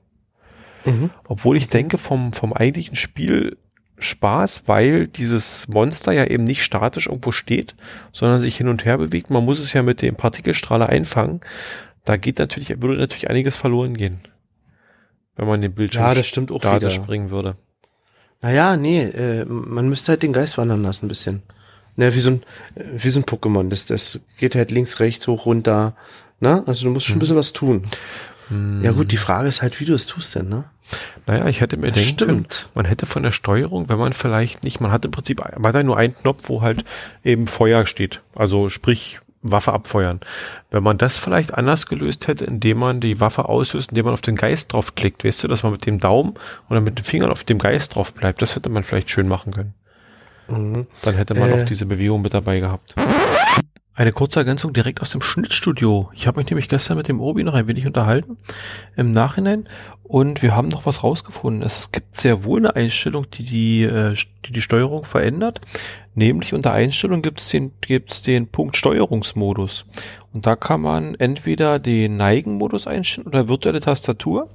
Mhm. Obwohl ich denke, vom, vom eigentlichen Spiel Spaß, weil dieses Monster ja eben nicht statisch irgendwo steht, sondern sich hin und her bewegt. Man muss es ja mit dem Partikelstrahler einfangen. Da geht natürlich, würde natürlich einiges verloren gehen. Wenn man den Bildschirm ja, das stimmt auch wieder. springen würde. Naja, nee, äh, man müsste halt den Geist wandern lassen ein bisschen. Ne, wie so ein, wie so ein Pokémon. Das, das geht halt links, rechts, hoch, runter. Ne? Also du musst schon ein hm. bisschen was tun. Hm. Ja gut, die Frage ist halt, wie du es tust denn, ne? Naja, ich hätte mir denken stimmt. man hätte von der Steuerung, wenn man vielleicht nicht, man hat im Prinzip weiter nur einen Knopf, wo halt eben Feuer steht. Also sprich, Waffe abfeuern. Wenn man das vielleicht anders gelöst hätte, indem man die Waffe auslöst, indem man auf den Geist draufklickt, weißt du, dass man mit dem Daumen oder mit den Fingern auf dem Geist drauf bleibt, das hätte man vielleicht schön machen können. Mhm. Dann hätte man äh, auch diese Bewegung mit dabei gehabt. Eine kurze Ergänzung direkt aus dem Schnittstudio. Ich habe mich nämlich gestern mit dem Obi noch ein wenig unterhalten im Nachhinein und wir haben noch was rausgefunden. Es gibt sehr wohl eine Einstellung, die die, äh, die, die Steuerung verändert. Nämlich unter Einstellung gibt es den, gibt's den Punkt Steuerungsmodus. Und da kann man entweder den Neigen-Modus einstellen oder virtuelle Tastatur.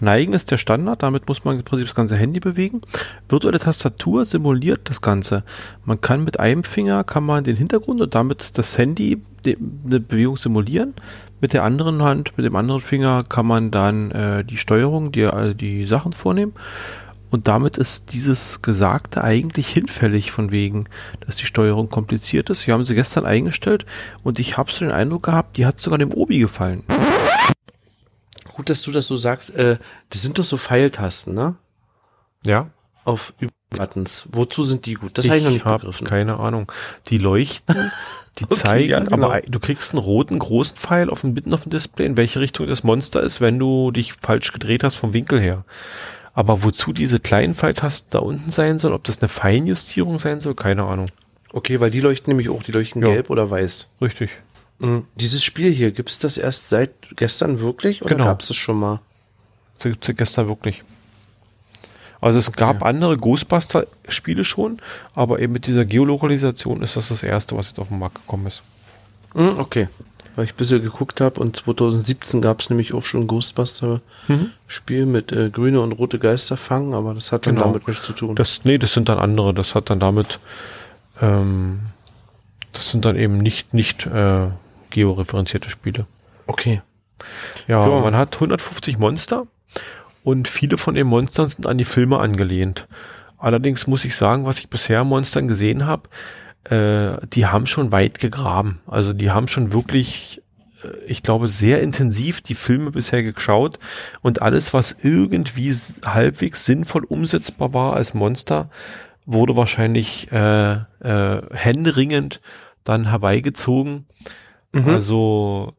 Neigen ist der Standard, damit muss man im Prinzip das ganze Handy bewegen. Virtuelle Tastatur simuliert das Ganze. Man kann mit einem Finger kann man den Hintergrund und damit das Handy eine Bewegung simulieren. Mit der anderen Hand, mit dem anderen Finger kann man dann äh, die Steuerung, die, äh, die Sachen vornehmen. Und damit ist dieses Gesagte eigentlich hinfällig von wegen, dass die Steuerung kompliziert ist. Wir haben sie gestern eingestellt und ich habe so den Eindruck gehabt, die hat sogar dem Obi gefallen. Gut, dass du das so sagst. Äh, das sind doch so Pfeiltasten, ne? Ja. Auf Buttons. Wozu sind die gut? Das habe ich noch nicht hab begriffen. Keine Ahnung. Die leuchten, die Okay, zeigen, ja, genau. aber du kriegst einen roten großen Pfeil auf dem mitten auf dem Display, in welche Richtung das Monster ist, wenn du dich falsch gedreht hast vom Winkel her. Aber wozu diese kleinen Pfeiltasten da unten sein sollen, ob das eine Feinjustierung sein soll, keine Ahnung. Okay, weil die leuchten nämlich auch, die leuchten Ja. gelb oder weiß. Richtig. Mhm. Dieses Spiel hier, gibt's das erst seit gestern wirklich oder Genau. gab's es schon mal? Das gibt's ja gestern wirklich. Also es gab andere Ghostbuster-Spiele schon, aber eben mit dieser Geolokalisation ist das das erste, was jetzt auf den Markt gekommen ist. Mhm, okay. Weil ich ein bisschen geguckt habe und 2017 gab's nämlich auch schon ein Ghostbuster-Spiel mit äh, grüne und rote Geister fangen, aber das hat dann Genau. damit nichts zu tun. Das, nee, das sind dann andere. Das hat dann damit, ähm, das sind dann eben nicht, nicht äh, georeferenzierte Spiele. okay. Ja, Ja. man hat 150 Monster und viele von den Monstern sind an die Filme angelehnt. Allerdings muss ich sagen, was ich bisher an Monstern gesehen habe, äh, die haben schon weit gegraben. Also die haben schon wirklich, äh, ich glaube, sehr intensiv die Filme bisher geschaut und alles, was irgendwie halbwegs sinnvoll umsetzbar war als Monster, wurde wahrscheinlich äh, äh, händeringend dann herbeigezogen. Mhm. Also,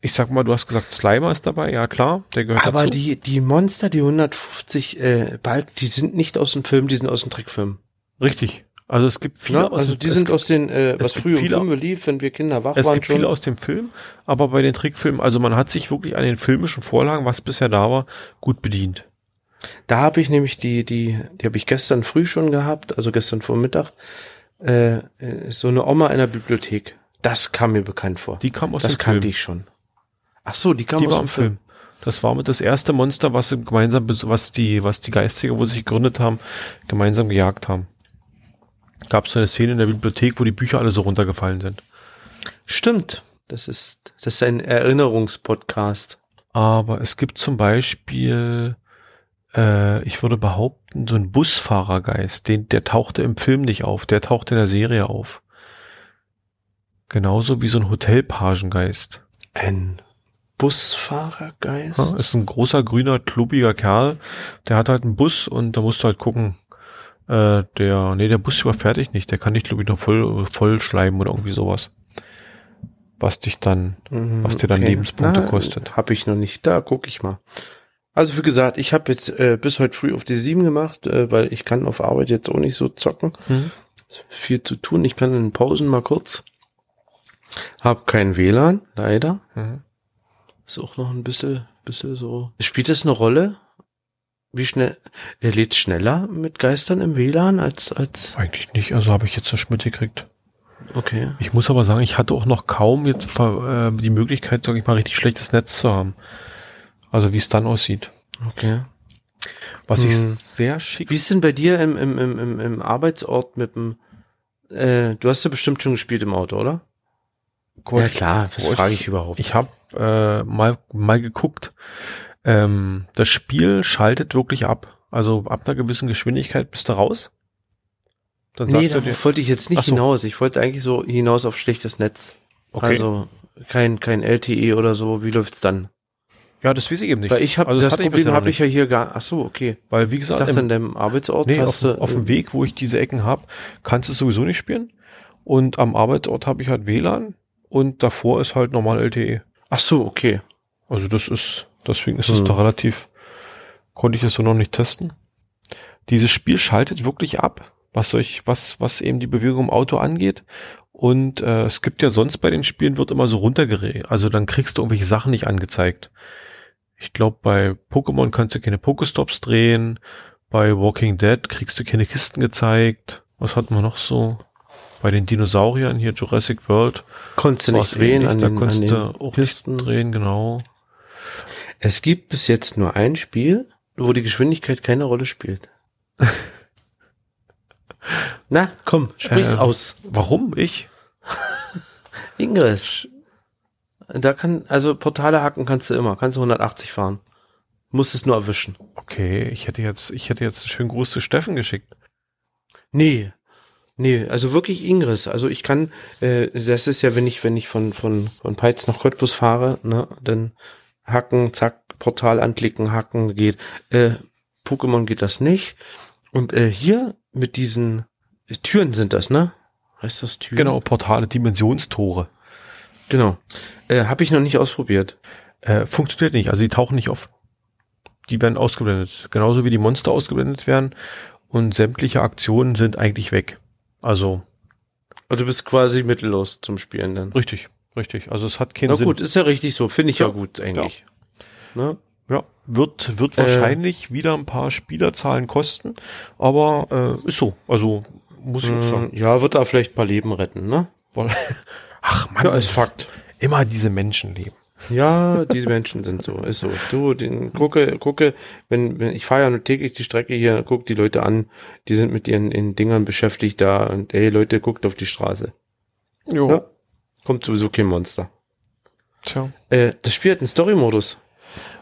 ich sag mal, du hast gesagt, Slimer ist dabei, ja klar, der gehört Aber dazu. die, die Monster, die 150 äh, Balk, die sind nicht aus dem Film, die sind aus dem Trickfilm. Richtig. Also es gibt viele Ne? Also dem- die es sind gibt, aus den, äh, es was früher im Film lief, wenn wir Kinder wach es waren gibt schon. viele aus dem Film, aber bei den Trickfilmen, also man hat sich wirklich an den filmischen Vorlagen, was bisher da war, gut bedient. Da habe ich nämlich die, die, die habe ich gestern früh schon gehabt, also gestern Vormittag, äh, äh, so eine Oma in der Bibliothek. Das kam mir bekannt vor. Die kam aus das dem kannte Film. ich schon. Ach so, die kam Die aus war dem im Film. Film. Das war mit das erste Monster, was sie gemeinsam, was die, was die Geistiger, wo sie sich gegründet haben, gemeinsam gejagt haben. Gab es so eine Szene in der Bibliothek, wo die Bücher alle so runtergefallen sind. Stimmt. Das ist, das ist ein Erinnerungspodcast. Aber es gibt zum Beispiel, äh, ich würde behaupten, so ein Busfahrergeist, den, der tauchte im Film nicht auf, der taucht in der Serie auf. Genauso wie so ein Hotelpagengeist. Ein Busfahrergeist. Ja, ist ein großer, grüner, klubbiger Kerl, der hat halt einen Bus und da musst du halt gucken, äh, der, nee, der Bus überfährt dich nicht, der kann dich, glaube ich, noch voll, voll schleimen oder irgendwie sowas. Was dich dann, Mhm, was dir dann Lebenspunkte kostet. Habe ich noch nicht. Da guck ich mal. Also wie gesagt, ich habe jetzt äh, bis heute früh auf die 7 gemacht, äh, weil ich kann auf Arbeit jetzt auch nicht so zocken. Mhm. Viel zu tun. Ich kann in Pausen mal kurz. Hab kein WLAN, leider. Mhm. Ist auch noch ein bisschen, bisschen so. Spielt das eine Rolle? Wie schnell? Er lädt schneller mit Geistern im WLAN als als. Eigentlich nicht, also habe ich jetzt nicht mitgekriegt. Okay. Ich muss aber sagen, ich hatte auch noch kaum jetzt äh, die Möglichkeit, sag ich mal, richtig schlechtes Netz zu haben. Also wie es dann aussieht. Okay. Was ich Hm. sehr schick. Wie ist denn bei dir im, im, im, im, im Arbeitsort mit dem, äh, du hast ja bestimmt schon gespielt im Auto, oder? Ja klar, was frage ich- ich überhaupt? Ich habe äh, mal mal geguckt. Ähm, das Spiel schaltet wirklich ab. Also ab einer gewissen Geschwindigkeit bist du raus. Dann nee, dir, darauf wollte ich jetzt nicht so. hinaus. Ich wollte eigentlich so hinaus auf schlechtes Netz. okay. Also kein, kein LTE oder so. Wie läuft's dann? ja, das weiß ich eben nicht. Weil ich habe Also das, ich Problem habe ich ja hier gar. Ach so, okay. Weil wie Ich gesagt, dachte, im, in deinem Arbeitsort nee, auf, hast du. auf dem Weg, wo ich diese Ecken habe, kannst du es sowieso nicht spielen. Und am Arbeitsort habe ich halt WLAN und davor ist halt normal LTE. Ach so, okay. Also das ist, deswegen ist es Hm. da relativ, konnte ich das so noch nicht testen. Dieses Spiel schaltet wirklich ab, was solch, was, was eben die Bewegung im Auto angeht. Und äh, es gibt ja sonst bei den Spielen wird immer so runtergeregelt. Also dann kriegst du irgendwelche Sachen nicht angezeigt. Ich glaube, bei Pokémon kannst du keine Pokestops drehen. Bei Walking Dead kriegst du keine Kisten gezeigt. Was hatten wir noch so? Bei den Dinosauriern hier Jurassic World. Konntest du nicht drehen ähnlich, an da den, konntest an du den auch Pisten. drehen, genau. Es gibt bis jetzt nur ein Spiel, wo die Geschwindigkeit keine Rolle spielt. Na, komm, sprich's Äh, aus. Warum ich? Ingress. Da kann, also Portale hacken kannst du immer, kannst du 180 fahren. Musst es nur erwischen. Okay, ich hätte jetzt, ich hätte jetzt einen schönen Gruß zu Steffen geschickt. Nee. Nee, also wirklich Ingress. Also ich kann, äh, das ist ja, wenn ich, wenn ich von, von, von Peitz nach Cottbus fahre, ne, dann hacken, zack, Portal anklicken, hacken, geht. Äh, Pokémon geht das nicht. Und äh, hier mit diesen äh, Türen sind das, ne? Heißt das Türen? Genau, Portale, Dimensionstore. Genau. Äh, Habe ich noch nicht ausprobiert. Äh, funktioniert nicht, also die tauchen nicht auf. Die werden ausgeblendet. Genauso wie die Monster ausgeblendet werden. Und sämtliche Aktionen sind eigentlich weg. Also, Und du bist quasi mittellos zum Spielen dann. richtig, richtig. Also es hat keinen Na Sinn. gut, ist ja richtig so. Finde ich ja, Ja. gut eigentlich. Ne? Ja, wird, wird Äh. wahrscheinlich wieder ein paar Spielerzahlen kosten, aber äh, ist so. Also muss ich Mm, sagen. Ja, wird da vielleicht ein paar Leben retten, ne? Ach man, Ja, ist Fakt. immer diese Menschenleben. Ja, diese Menschen sind so, ist so. Du, den, gucke, gucke, wenn, wenn ich fahre ja nur täglich die Strecke hier, guck die Leute an, die sind mit ihren in Dingern beschäftigt da und ey Leute, guckt auf die Straße. Jo. Ja. Kommt sowieso kein Monster. Tja. Äh, das Spiel hat einen Story-Modus.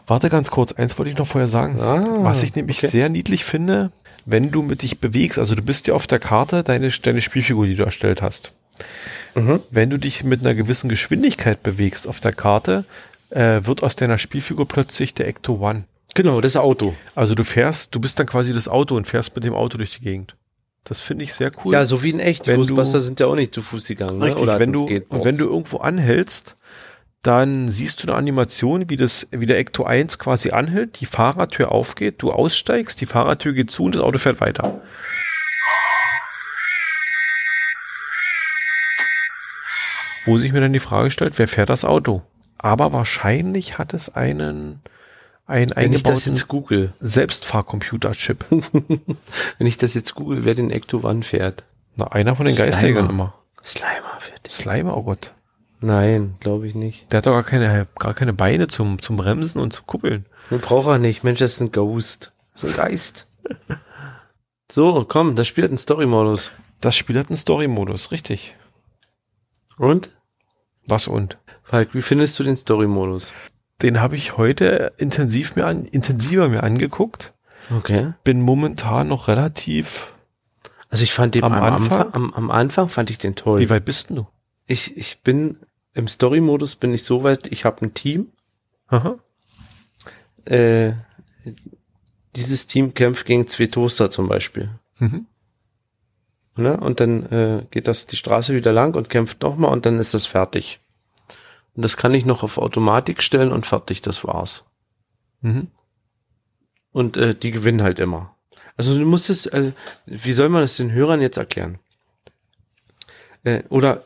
Warte ganz kurz, eins wollte ich noch vorher sagen. Ah, Was ich nämlich okay. sehr niedlich finde, wenn du mit dich bewegst, also du bist ja auf der Karte deine, deine Spielfigur, die du erstellt hast. Mhm. Wenn du dich mit einer gewissen Geschwindigkeit bewegst auf der Karte, äh, wird aus deiner Spielfigur plötzlich der Ecto One. Genau, das Auto. Also du fährst, du bist dann quasi das Auto und fährst mit dem Auto durch die Gegend. Das finde ich sehr cool. Ja, so wie in echt. Die Ghostbuster sind ja auch nicht zu Fuß gegangen, ne? Richtig, Oder wenn du, und wenn du irgendwo anhältst, dann siehst du eine Animation, wie das, wie der Ecto 1 quasi anhält, die Fahrertür aufgeht, du aussteigst, die Fahrertür geht zu und das Auto fährt weiter. Wo sich mir dann die Frage stellt, wer fährt das Auto? Aber wahrscheinlich hat es einen, einen wenn ich das jetzt google, Selbstfahrcomputer-Chip. wenn ich das jetzt google, wer den Ecto One fährt. Na, einer von den Slimer. Geistjägern immer. Slimer fährt den. Slimer, oh Gott. Nein, glaube ich nicht. Der hat doch gar keine, gar keine Beine zum, zum Bremsen und zum Kuppeln. Den braucht er nicht. Mensch, das ist ein Ghost. Das ist ein Geist. So, komm, das Spiel hat einen Story-Modus. Das Spiel hat einen Story-Modus, richtig. Und? Was und? Falk, wie findest du den Story-Modus? Den habe ich heute intensiv mir an, intensiver mir angeguckt. Okay. Bin momentan noch relativ. Also ich fand den Am am, Anfang? Anfang, am, am Anfang fand ich den toll. Wie weit bist du? Ich, ich bin im Story-Modus bin ich so weit, ich habe ein Team. Aha. Äh, dieses Team kämpft gegen zwei Toaster zum Beispiel. Mhm. Ne? Und dann äh, geht das die Straße wieder lang und kämpft nochmal und dann ist das fertig. Und das kann ich noch auf Automatik stellen und fertig, das war's. Mhm. Und äh, die gewinnen halt immer. Also du musst es, äh, wie soll man das den Hörern jetzt erklären? Äh, oder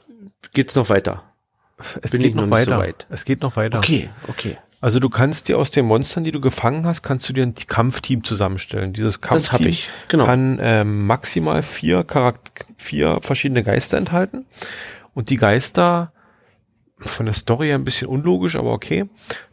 geht's noch weiter? Es Bin geht ich noch nicht so weiter. weit. Es geht noch weiter. Okay, okay. Also du kannst dir aus den Monstern, die du gefangen hast, kannst du dir ein Kampfteam zusammenstellen. Dieses Kampfteam Das habe ich, genau. kann ähm, maximal vier Charakter vier verschiedene Geister enthalten. Und die Geister, von der Story her ein bisschen unlogisch, aber okay,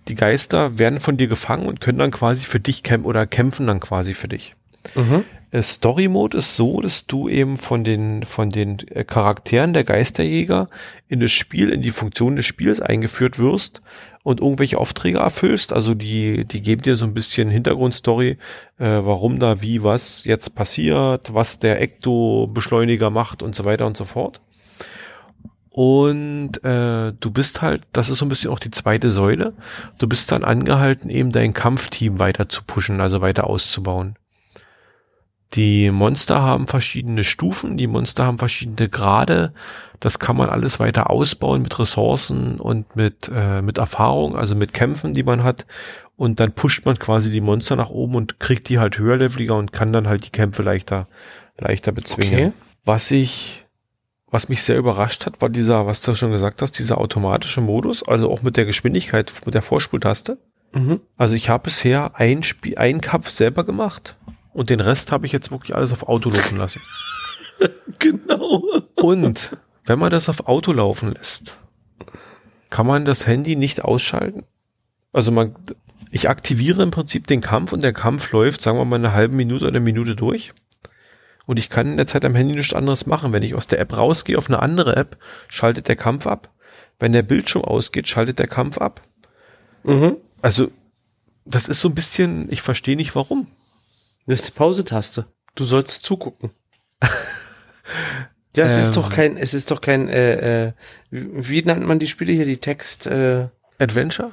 die Geister werden von dir gefangen und können dann quasi für dich kämpfen oder kämpfen dann quasi für dich. Mhm. Äh, Story Mode ist so, dass du eben von den, von den äh, Charakteren der Geisterjäger in das Spiel, in die Funktion des Spiels eingeführt wirst und irgendwelche Aufträge erfüllst. Also die, die geben dir so ein bisschen Hintergrundstory, äh, warum da wie was jetzt passiert, was der Ecto-Beschleuniger macht und so weiter und so fort. Und äh, du bist halt, das ist so ein bisschen auch die zweite Säule, du bist dann angehalten, eben dein Kampfteam weiter zu pushen, also weiter auszubauen. Die Monster haben verschiedene Stufen, die Monster haben verschiedene Grade. Das kann man alles weiter ausbauen mit Ressourcen und mit, äh, mit Erfahrung, also mit Kämpfen, die man hat. Und dann pusht man quasi die Monster nach oben und kriegt die halt höherleveliger und kann dann halt die Kämpfe leichter, leichter bezwingen. Okay. Was ich was mich sehr überrascht hat, war dieser, was du schon gesagt hast, dieser automatische Modus, also auch mit der Geschwindigkeit, mit der Vorspultaste. Mhm. Also ich habe bisher ein Spiel, einen Kampf selber gemacht und den Rest habe ich jetzt wirklich alles auf Auto laufen lassen. genau. Und wenn man das auf Auto laufen lässt, kann man das Handy nicht ausschalten. Also man, ich aktiviere im Prinzip den Kampf und der Kampf läuft, sagen wir mal, eine halbe Minute oder eine Minute durch. Und ich kann in der Zeit am Handy nichts anderes machen. Wenn ich aus der App rausgehe auf eine andere App, schaltet der Kampf ab. Wenn der Bildschirm ausgeht, schaltet der Kampf ab. Mhm. Also, das ist so ein bisschen, ich verstehe nicht warum. Das ist die Pause-Taste. Du sollst zugucken. ja, es ähm, ist doch kein, es ist doch kein, äh, äh, wie nennt man die Spiele hier, die Text, äh, Adventure?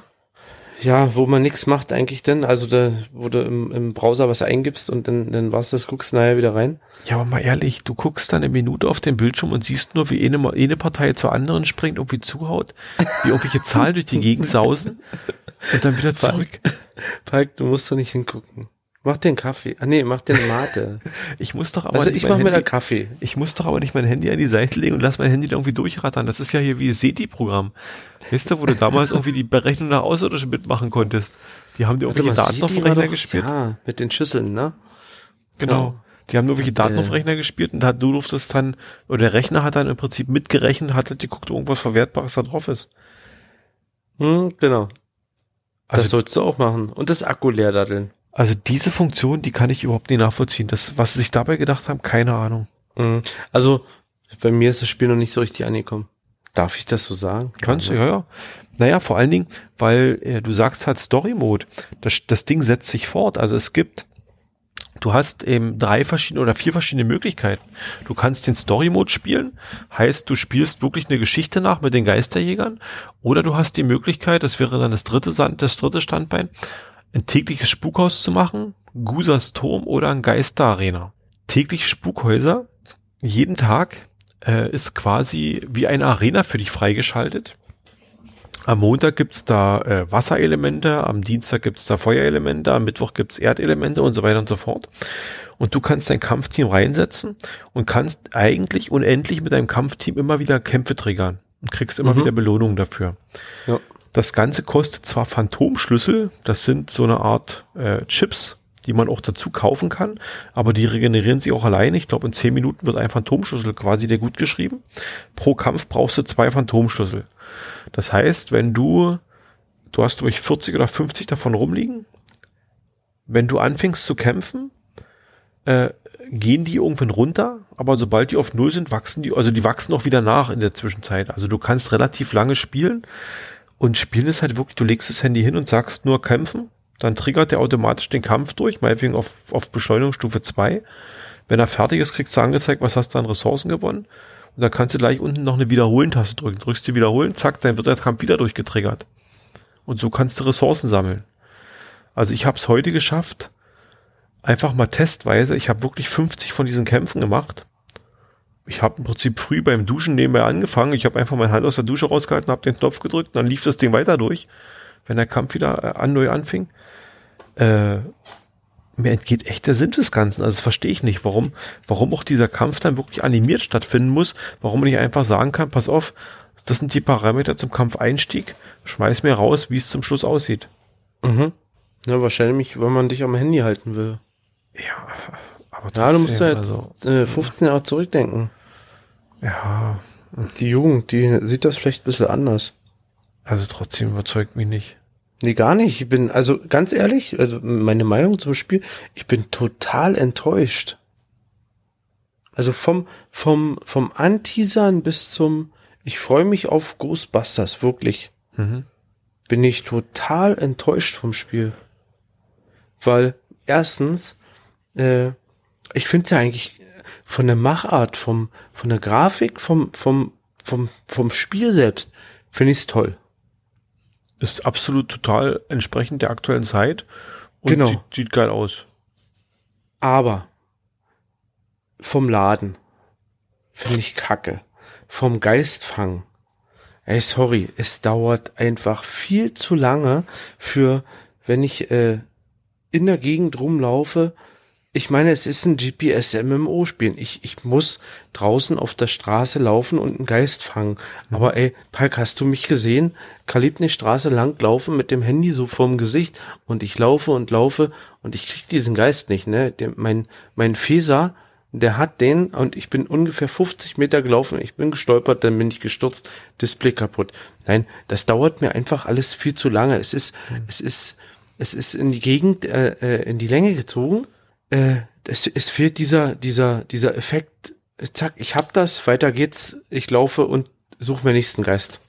ja, wo man nichts macht eigentlich denn, also da, wo du im, im Browser was eingibst und dann, dann war's das, guckst nachher wieder rein. Ja, aber mal ehrlich, du guckst dann eine Minute auf den Bildschirm und siehst nur, wie eine, eine Partei zur anderen springt, irgendwie zuhaut, wie irgendwelche Zahlen durch die Gegend sausen und dann wieder zurück. Falk, du musst doch nicht hingucken. Mach den Kaffee. Ah nee, mach den Mate. ich muss doch aber also ich mach mir da Kaffee. Ich muss doch aber nicht mein Handy an die Seite legen und lass mein Handy da irgendwie durchrattern. Das ist ja hier wie SETI-Programm. Weißt du, wo du damals irgendwie die Berechnung nach Außerirdischen mitmachen konntest. Die haben dir irgendwelche Daten auf dem Rechner gespielt. Ja, mit den Schüsseln, ne? Genau. Ja. Die haben nur welche Daten äh, auf Rechner gespielt und hat, du durftest dann, oder der Rechner hat dann im Prinzip mitgerechnet, hat halt geguckt, irgendwas Verwertbares da drauf ist. Hm, genau. Also, das sollst du auch machen. Und das Akku leer daddeln. Also diese Funktion, die kann ich überhaupt nicht nachvollziehen. Das, was sie sich dabei gedacht haben, keine Ahnung. Mhm. Also bei mir ist das Spiel noch nicht so richtig angekommen. Darf ich das so sagen? Kannst du, ja, ja. Naja, vor allen Dingen, weil äh, du sagst halt Story Mode. Das, das Ding setzt sich fort. Also es gibt, du hast eben drei verschiedene oder vier verschiedene Möglichkeiten. Du kannst den Story Mode spielen, heißt du spielst wirklich eine Geschichte nach mit den Geisterjägern, oder du hast die Möglichkeit, das wäre dann das dritte, das dritte Standbein, ein tägliches Spukhaus zu machen, Gusas Turm oder ein Geisterarena. Tägliche Spukhäuser, jeden Tag äh, ist quasi wie eine Arena für dich freigeschaltet. Am Montag gibt's da äh, Wasserelemente, am Dienstag gibt's da Feuerelemente, am Mittwoch gibt's Erdelemente und so weiter und so fort. Und du kannst dein Kampfteam reinsetzen und kannst eigentlich unendlich mit deinem Kampfteam immer wieder Kämpfe triggern und kriegst immer mhm. wieder Belohnungen dafür. Ja. Das Ganze kostet zwar Phantomschlüssel, das sind so eine Art äh, Chips, die man auch dazu kaufen kann, aber die regenerieren sich auch alleine. Ich glaube, in zehn Minuten wird ein Phantomschlüssel quasi der gut geschrieben. Pro Kampf brauchst du zwei Phantomschlüssel. Das heißt, wenn du, du hast durch 40 oder 50 davon rumliegen, wenn du anfängst zu kämpfen, äh, gehen die irgendwann runter, aber sobald die auf Null sind, wachsen die, also die wachsen auch wieder nach in der Zwischenzeit. Also du kannst relativ lange spielen. Und Spielen ist halt wirklich, du legst das Handy hin und sagst nur kämpfen, dann triggert der automatisch den Kampf durch, meinetwegen auf, auf Beschleunigungsstufe 2. Wenn er fertig ist, kriegst du angezeigt, was hast du an Ressourcen gewonnen. Und dann kannst du gleich unten noch eine Wiederholen-Taste drücken. Drückst du Wiederholen, zack, dann wird der Kampf wieder durchgetriggert. Und so kannst du Ressourcen sammeln. Also ich habe es heute geschafft, einfach mal testweise, ich habe wirklich 50 von diesen Kämpfen gemacht ich habe im Prinzip früh beim Duschen nebenbei angefangen. Ich habe einfach meine Hand aus der Dusche rausgehalten, habe den Knopf gedrückt, dann lief das Ding weiter durch, wenn der Kampf wieder äh, an neu anfing. Äh, mir entgeht echt der Sinn des Ganzen. Also verstehe ich nicht, warum, warum auch dieser Kampf dann wirklich animiert stattfinden muss, warum man nicht einfach sagen kann, pass auf, das sind die Parameter zum Kampfeinstieg, schmeiß mir raus, wie es zum Schluss aussieht. Mhm. Ja, wahrscheinlich, wenn man dich am Handy halten will. Ja, aber trotzdem, ja, du musst ja jetzt also, äh, 15 Jahre zurückdenken. Ja. Die Jugend, die sieht das vielleicht ein bisschen anders. Also trotzdem überzeugt mich nicht. Nee, gar nicht. Ich bin, also ganz ehrlich, also meine Meinung zum Spiel, ich bin total enttäuscht. Also vom, vom, vom Anteasern bis zum, ich freue mich auf Ghostbusters, wirklich. Mhm. Bin ich total enttäuscht vom Spiel. Weil, erstens, äh, ich finde es ja eigentlich von der Machart, vom, von der Grafik, vom, vom, vom, vom Spiel selbst, finde ich es toll. Ist absolut total entsprechend der aktuellen Zeit und genau. sieht, sieht geil aus. Aber vom Laden finde ich kacke. Vom Geistfang. Ey, sorry, es dauert einfach viel zu lange für, wenn ich äh, in der Gegend rumlaufe, ich meine, es ist ein GPS-MMO-Spiel. Ich, ich muss draußen auf der Straße laufen und einen Geist fangen. Mhm. Aber ey, Palk, hast du mich gesehen? Kalib eine Straße lang laufen mit dem Handy so vorm Gesicht und ich laufe und laufe und ich krieg diesen Geist nicht, ne? Der, mein, mein Feser, der hat den und ich bin ungefähr 50 Meter gelaufen, ich bin gestolpert, dann bin ich gestürzt, Display kaputt. Nein, das dauert mir einfach alles viel zu lange. Es ist, mhm. es ist, es ist in die Gegend, äh, äh in die Länge gezogen äh, es, es fehlt dieser, dieser, dieser Effekt, zack, ich hab das, weiter geht's, ich laufe und suche mir nächsten Geist.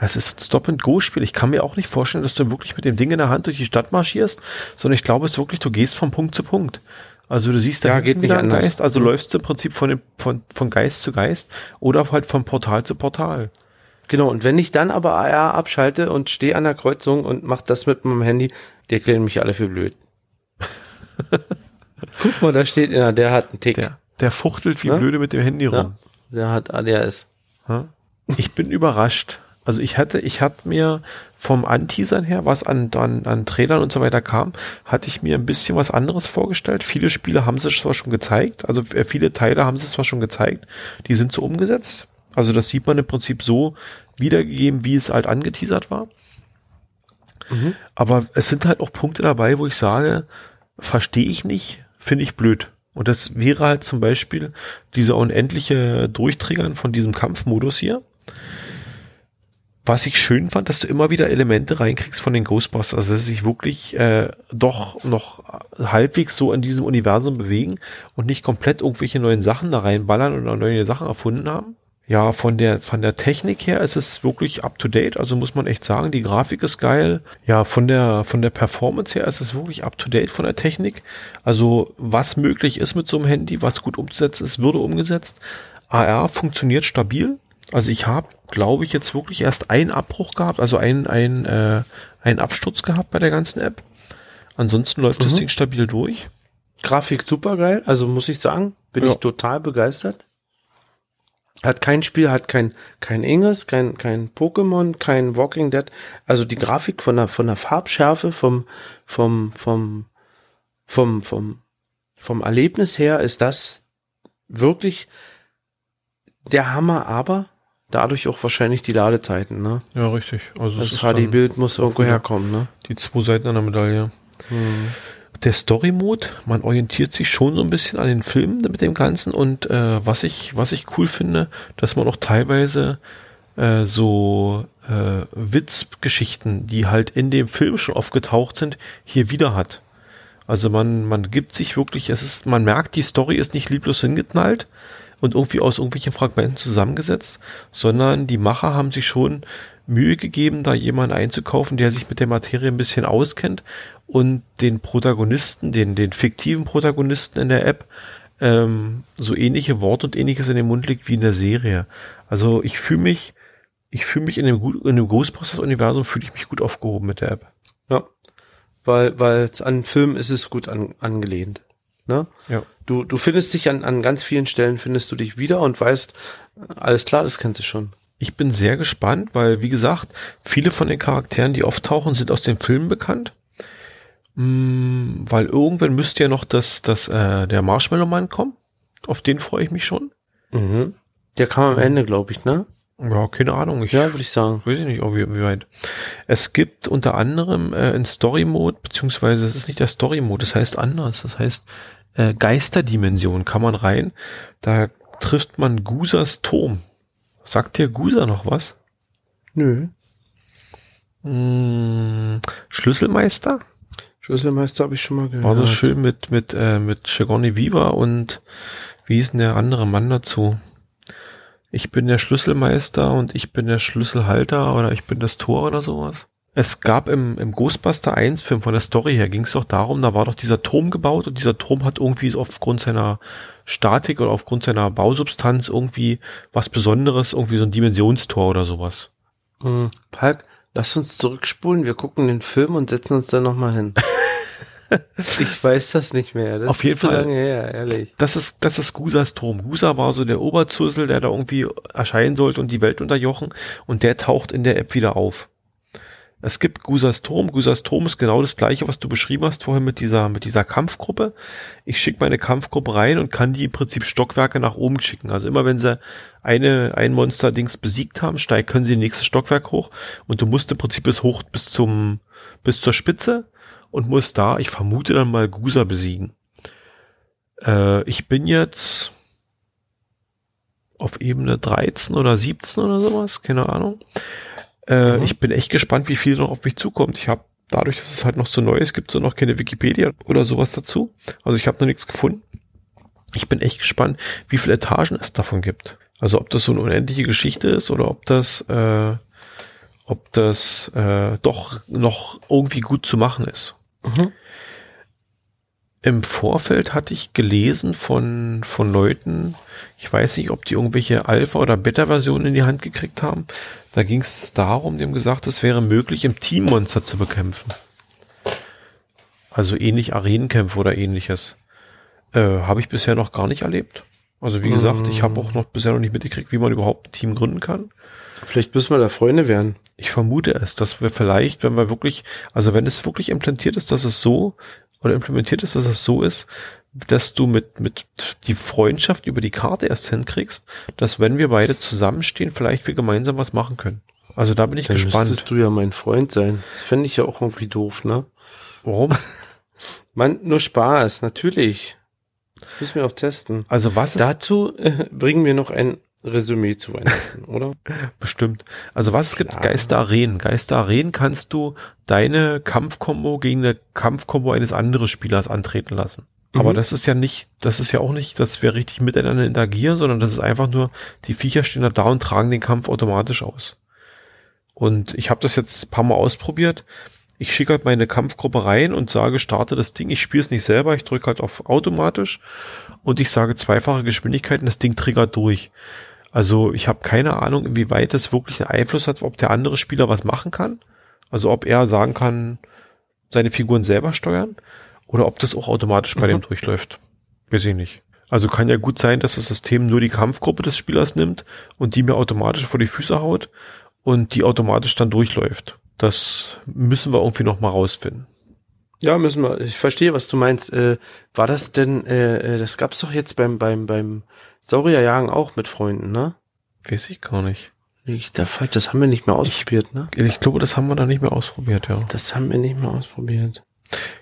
Es ist ein Stop-and-Go-Spiel. Ich kann mir auch nicht vorstellen, dass du wirklich mit dem Ding in der Hand durch die Stadt marschierst, sondern ich glaube, es ist wirklich, du gehst von Punkt zu Punkt. Also du siehst da ja, geht nicht anders. Geist, also mhm. läufst du im Prinzip von, dem, von, von Geist zu Geist oder halt von Portal zu Portal. Genau, und wenn ich dann aber AR abschalte und stehe an der Kreuzung und mach das mit meinem Handy, die erklären mich alle für blöd. Guck mal, da steht, ja, der hat einen Tick. Der, der fuchtelt wie ja? blöde mit dem Handy rum. Ja, der hat ADHS. Ich bin überrascht. Also ich hatte, ich hatte mir vom Anteasern her, was an, an, an Trailern und so weiter kam, hatte ich mir ein bisschen was anderes vorgestellt. Viele Spiele haben sie zwar schon gezeigt, also äh, viele Teile haben sie zwar schon gezeigt, die sind so umgesetzt. Also das sieht man im Prinzip so wiedergegeben, wie es halt angeteasert war. Mhm. Aber es sind halt auch Punkte dabei, wo ich sage, verstehe ich nicht, finde ich blöd. Und das wäre halt zum Beispiel dieser unendliche Durchträgern von diesem Kampfmodus hier. Was ich schön fand, dass du immer wieder Elemente reinkriegst von den Ghostbusters, also dass sie sich wirklich äh, doch noch halbwegs so in diesem Universum bewegen und nicht komplett irgendwelche neuen Sachen da reinballern oder neue Sachen erfunden haben. Ja, von der, von der Technik her ist es wirklich up to date. Also muss man echt sagen, die Grafik ist geil. Ja, von der, von der Performance her ist es wirklich up to date von der Technik. Also was möglich ist mit so einem Handy, was gut umzusetzen ist, würde umgesetzt. AR funktioniert stabil. Also ich habe, glaube ich, jetzt wirklich erst einen Abbruch gehabt, also einen, einen, äh, einen Absturz gehabt bei der ganzen App. Ansonsten läuft mhm. das Ding stabil durch. Grafik super geil, also muss ich sagen, bin ja. ich total begeistert. Hat kein Spiel, hat kein, kein Inges, kein, kein Pokémon, kein Walking Dead. Also die Grafik von der, von der Farbschärfe, vom, vom, vom, vom, vom, vom Erlebnis her ist das wirklich der Hammer, aber dadurch auch wahrscheinlich die Ladezeiten, ne? Ja, richtig. Also das HD-Bild muss irgendwo herkommen, ne? Die zwei Seiten der Medaille. Hm der Story Mode, man orientiert sich schon so ein bisschen an den Filmen mit dem Ganzen und äh, was ich was ich cool finde, dass man auch teilweise äh, so äh, Witzgeschichten, die halt in dem Film schon aufgetaucht sind, hier wieder hat. Also man man gibt sich wirklich, es ist man merkt, die Story ist nicht lieblos hingeknallt und irgendwie aus irgendwelchen Fragmenten zusammengesetzt, sondern die Macher haben sich schon Mühe gegeben, da jemanden einzukaufen, der sich mit der Materie ein bisschen auskennt und den Protagonisten, den, den fiktiven Protagonisten in der App, ähm, so ähnliche Worte und ähnliches in den Mund legt wie in der Serie. Also ich fühle mich, ich fühle mich in dem, in dem Ghostbusters-Universum fühle ich mich gut aufgehoben mit der App. Ja, weil, weil an Film ist es gut an, angelehnt. Ne? Ja. Du, du findest dich an, an ganz vielen Stellen, findest du dich wieder und weißt, alles klar, das kennst du schon. Ich bin sehr gespannt, weil, wie gesagt, viele von den Charakteren, die auftauchen, sind aus den Filmen bekannt. Mm, weil irgendwann müsste ja noch das, das, äh, der Marshmallow-Mann kommen. Auf den freue ich mich schon. Mhm. Der kam am Ende, glaube ich, ne? Ja, keine Ahnung. Ich, ja, würde ich sagen. Weiß ich nicht, wie, wie weit. Es gibt unter anderem äh, in Story-Mode, beziehungsweise es ist nicht der Story-Mode, das heißt anders. Das heißt äh, Geisterdimension kann man rein. Da trifft man Gusas Turm. Sagt dir Gusa noch was? Nö. Hm, Schlüsselmeister? Schlüsselmeister habe ich schon mal gehört. War so schön mit, mit, äh, mit Chagoni Viva und wie ist denn der andere Mann dazu? Ich bin der Schlüsselmeister und ich bin der Schlüsselhalter oder ich bin das Tor oder sowas. Es gab im, im Ghostbuster 1 Film von der Story her ging es doch darum, da war doch dieser Turm gebaut und dieser Turm hat irgendwie aufgrund seiner Statik oder aufgrund seiner Bausubstanz irgendwie was Besonderes, irgendwie so ein Dimensionstor oder sowas. Mhm. Palk, lass uns zurückspulen, wir gucken den Film und setzen uns da nochmal hin. ich weiß das nicht mehr. Das Auf jeden ist Fall. lange her, ehrlich. Das ist, das ist Gusas Turm. Gusa war so der Oberzusel, der da irgendwie erscheinen sollte und die Welt unterjochen und der taucht in der App wieder auf. Es gibt Gusas Turm. Gusas Turm ist genau das gleiche, was du beschrieben hast vorhin mit dieser, mit dieser Kampfgruppe. Ich schicke meine Kampfgruppe rein und kann die im Prinzip Stockwerke nach oben schicken. Also immer wenn sie eine, ein Monster-Dings besiegt haben, steigt, können sie in nächstes Stockwerk hoch und du musst im Prinzip bis hoch, bis zum, bis zur Spitze und musst da, ich vermute dann mal Gusa besiegen. Äh, ich bin jetzt auf Ebene 13 oder 17 oder sowas, keine Ahnung. Äh, mhm. Ich bin echt gespannt, wie viel noch auf mich zukommt. Ich habe dadurch, dass es halt noch so neu ist, gibt es noch keine Wikipedia oder sowas dazu. Also ich habe noch nichts gefunden. Ich bin echt gespannt, wie viele Etagen es davon gibt. Also ob das so eine unendliche Geschichte ist oder ob das, äh, ob das äh, doch noch irgendwie gut zu machen ist. Mhm. Im Vorfeld hatte ich gelesen von, von Leuten, ich weiß nicht, ob die irgendwelche Alpha- oder Beta-Versionen in die Hand gekriegt haben. Da ging es darum, haben gesagt, es wäre möglich, im Team Monster zu bekämpfen. Also ähnlich Arenenkämpfe oder ähnliches. Äh, habe ich bisher noch gar nicht erlebt. Also wie gesagt, mm. ich habe auch noch bisher noch nicht mitgekriegt, wie man überhaupt ein Team gründen kann. Vielleicht müssen wir da Freunde werden. Ich vermute es, dass wir vielleicht, wenn wir wirklich, also wenn es wirklich implantiert ist, dass es so oder implementiert ist, dass es so ist, dass du mit, mit die Freundschaft über die Karte erst hinkriegst, dass wenn wir beide zusammenstehen, vielleicht wir gemeinsam was machen können. Also da bin ich Dann gespannt. Müsstest du ja mein Freund sein. Das fände ich ja auch irgendwie doof, ne? Warum? Man, nur Spaß, natürlich. Müssen wir auch testen. Also was ist Dazu äh, bringen wir noch ein Resümee zu Weihnachten, oder? Bestimmt. Also was es gibt Geisterarenen. Geisterarenen kannst du deine Kampfkombo gegen eine Kampfkombo eines anderen Spielers antreten lassen. Mhm. Aber das ist ja nicht, das ist ja auch nicht, dass wir richtig miteinander interagieren, sondern das ist einfach nur, die Viecher stehen da, da und tragen den Kampf automatisch aus. Und ich habe das jetzt ein paar Mal ausprobiert. Ich schicke halt meine Kampfgruppe rein und sage, starte das Ding. Ich spiele es nicht selber, ich drücke halt auf automatisch und ich sage zweifache Geschwindigkeit und das Ding triggert durch. Also ich habe keine Ahnung, inwieweit das wirklich einen Einfluss hat, ob der andere Spieler was machen kann. Also ob er sagen kann, seine Figuren selber steuern oder ob das auch automatisch bei mhm. dem durchläuft. Weiß ich nicht. Also kann ja gut sein, dass das System nur die Kampfgruppe des Spielers nimmt und die mir automatisch vor die Füße haut und die automatisch dann durchläuft. Das müssen wir irgendwie noch mal rausfinden. Ja, müssen wir. Ich verstehe, was du meinst. Äh, war das denn, äh, äh das gab's doch jetzt beim, beim, beim Saurierjagen auch mit Freunden, ne? Weiß ich gar nicht. Ich, da, das haben wir nicht mehr ausprobiert, ne? Ich glaube, das haben wir da nicht mehr ausprobiert, ja. Das haben wir nicht mehr ausprobiert.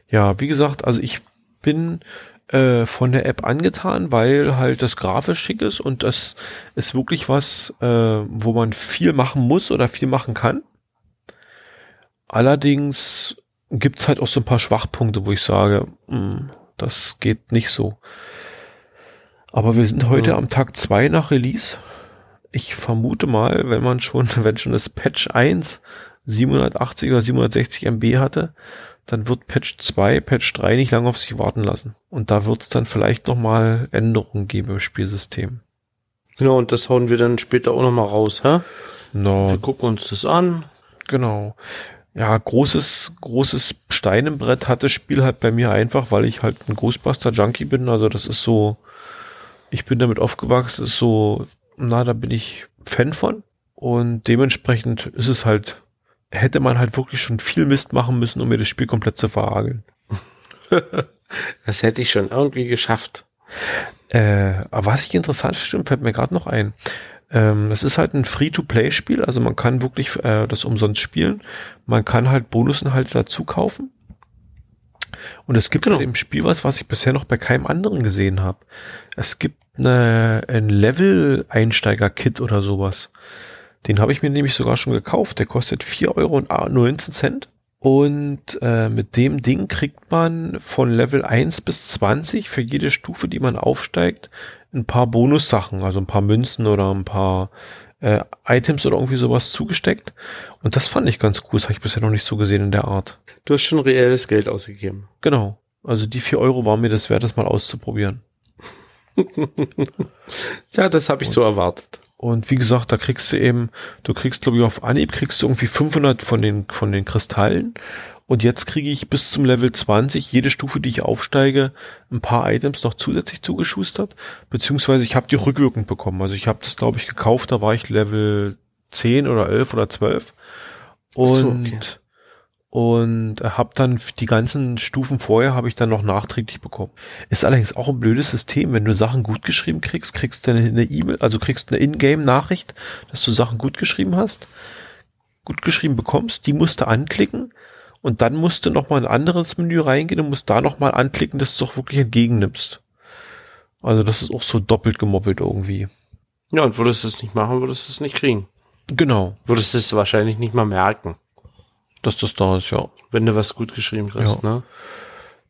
Ja, wie gesagt, also ich bin äh, von der App angetan, weil halt das grafisch schick ist und das ist wirklich was, äh, wo man viel machen muss oder viel machen kann. Allerdings gibt's halt auch so ein paar Schwachpunkte, wo ich sage, mh, hm, das geht nicht so. Aber wir sind heute ja. am Tag zwei nach Release. Ich vermute mal, wenn man schon, wenn schon das Patch 1 780 oder 760 MB hatte, dann wird Patch 2, Patch 3 nicht lange auf sich warten lassen. Und da wird es dann vielleicht nochmal Änderungen geben im Spielsystem. Genau, und das hauen wir dann später auch nochmal raus, hä? No. Wir gucken uns das an. Genau. Ja, großes, großes Stein im Brett hat das Spiel halt bei mir einfach, weil ich halt ein Ghostbuster-Junkie bin. Also das ist so, ich bin damit aufgewachsen, ist so, na, da bin ich Fan von. Und dementsprechend ist es halt, hätte man halt wirklich schon viel Mist machen müssen, um mir das Spiel komplett zu verhageln. das hätte ich schon irgendwie geschafft. Äh, aber was ich interessant finde, fällt mir gerade noch ein. Ähm, es ist halt ein Free-to-Play-Spiel, also man kann wirklich äh, das umsonst spielen. Man kann halt Bonusinhalte dazu kaufen. Und es gibt genau. im Spiel was, was ich bisher noch bei keinem anderen gesehen habe. Es gibt eine, ein Level-Einsteiger-Kit oder sowas. Den habe ich mir nämlich sogar schon gekauft. Der kostet 4,19 Euro. Und äh, mit dem Ding kriegt man von Level 1 bis 20 für jede Stufe, die man aufsteigt, ein paar Bonussachen, also ein paar Münzen oder ein paar äh, Items oder irgendwie sowas zugesteckt. Und das fand ich ganz cool. Das habe ich bisher noch nicht so gesehen in der Art. Du hast schon reelles Geld ausgegeben. Genau. Also die 4 Euro waren mir das wert, das mal auszuprobieren. ja, das habe ich und, so erwartet. Und wie gesagt, da kriegst du eben, du kriegst, glaube ich, auf Anhieb kriegst du irgendwie 500 von den, von den Kristallen. Und jetzt kriege ich bis zum Level 20 jede Stufe, die ich aufsteige, ein paar Items noch zusätzlich zugeschustert. Beziehungsweise ich habe die rückwirkend bekommen. Also ich habe das, glaube ich, gekauft, da war ich Level 10 oder 11 oder 12. Und so, okay. und habe dann die ganzen Stufen vorher habe ich dann noch nachträglich bekommen. Ist allerdings auch ein blödes System, wenn du Sachen gut geschrieben kriegst, kriegst du eine E-Mail, also kriegst eine Ingame-Nachricht, dass du Sachen gut geschrieben hast, gut geschrieben bekommst, die musst du anklicken und dann musst du noch mal in ein anderes Menü reingehen und musst da noch mal anklicken, dass du es auch wirklich entgegennimmst. Also das ist auch so doppelt gemoppelt irgendwie. Ja, und würdest du es nicht machen, würdest du es nicht kriegen. Genau. Würdest du es wahrscheinlich nicht mal merken dass das da ist, ja. Wenn du was gut geschrieben kriegst, ja.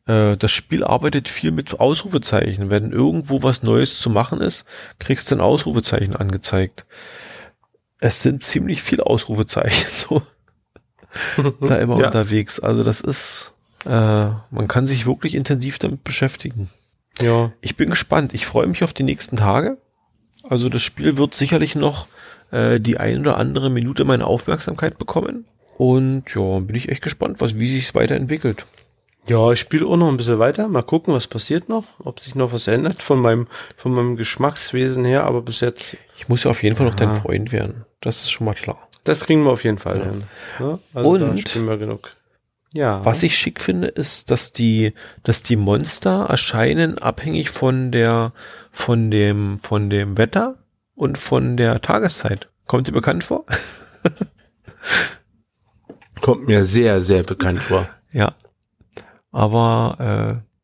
ne? Äh, das Spiel arbeitet viel mit Ausrufezeichen. Wenn irgendwo was Neues zu machen ist, kriegst du ein Ausrufezeichen angezeigt. Es sind ziemlich viele Ausrufezeichen so da immer ja. unterwegs. Also das ist, äh, man kann sich wirklich intensiv damit beschäftigen. Ja. Ich bin gespannt. Ich freue mich auf die nächsten Tage. Also das Spiel wird sicherlich noch äh, die ein oder andere Minute meine Aufmerksamkeit bekommen. Und ja, bin ich echt gespannt, was, wie sich es weiterentwickelt. Ja, ich spiele auch noch ein bisschen weiter. Mal gucken, was passiert noch, ob sich noch was ändert von meinem, von meinem Geschmackswesen her, aber bis jetzt. Ich muss ja auf jeden Fall noch dein Freund werden. Das ist schon mal klar. Das kriegen wir auf jeden Fall ja. hin. Ja, also Und spielen wir genug. Ja. Was ich schick finde, ist, dass die, dass die Monster erscheinen abhängig von der, von dem, von dem Wetter und von der Tageszeit. Kommt dir bekannt vor? Kommt mir sehr, sehr bekannt vor. Ja. Aber äh,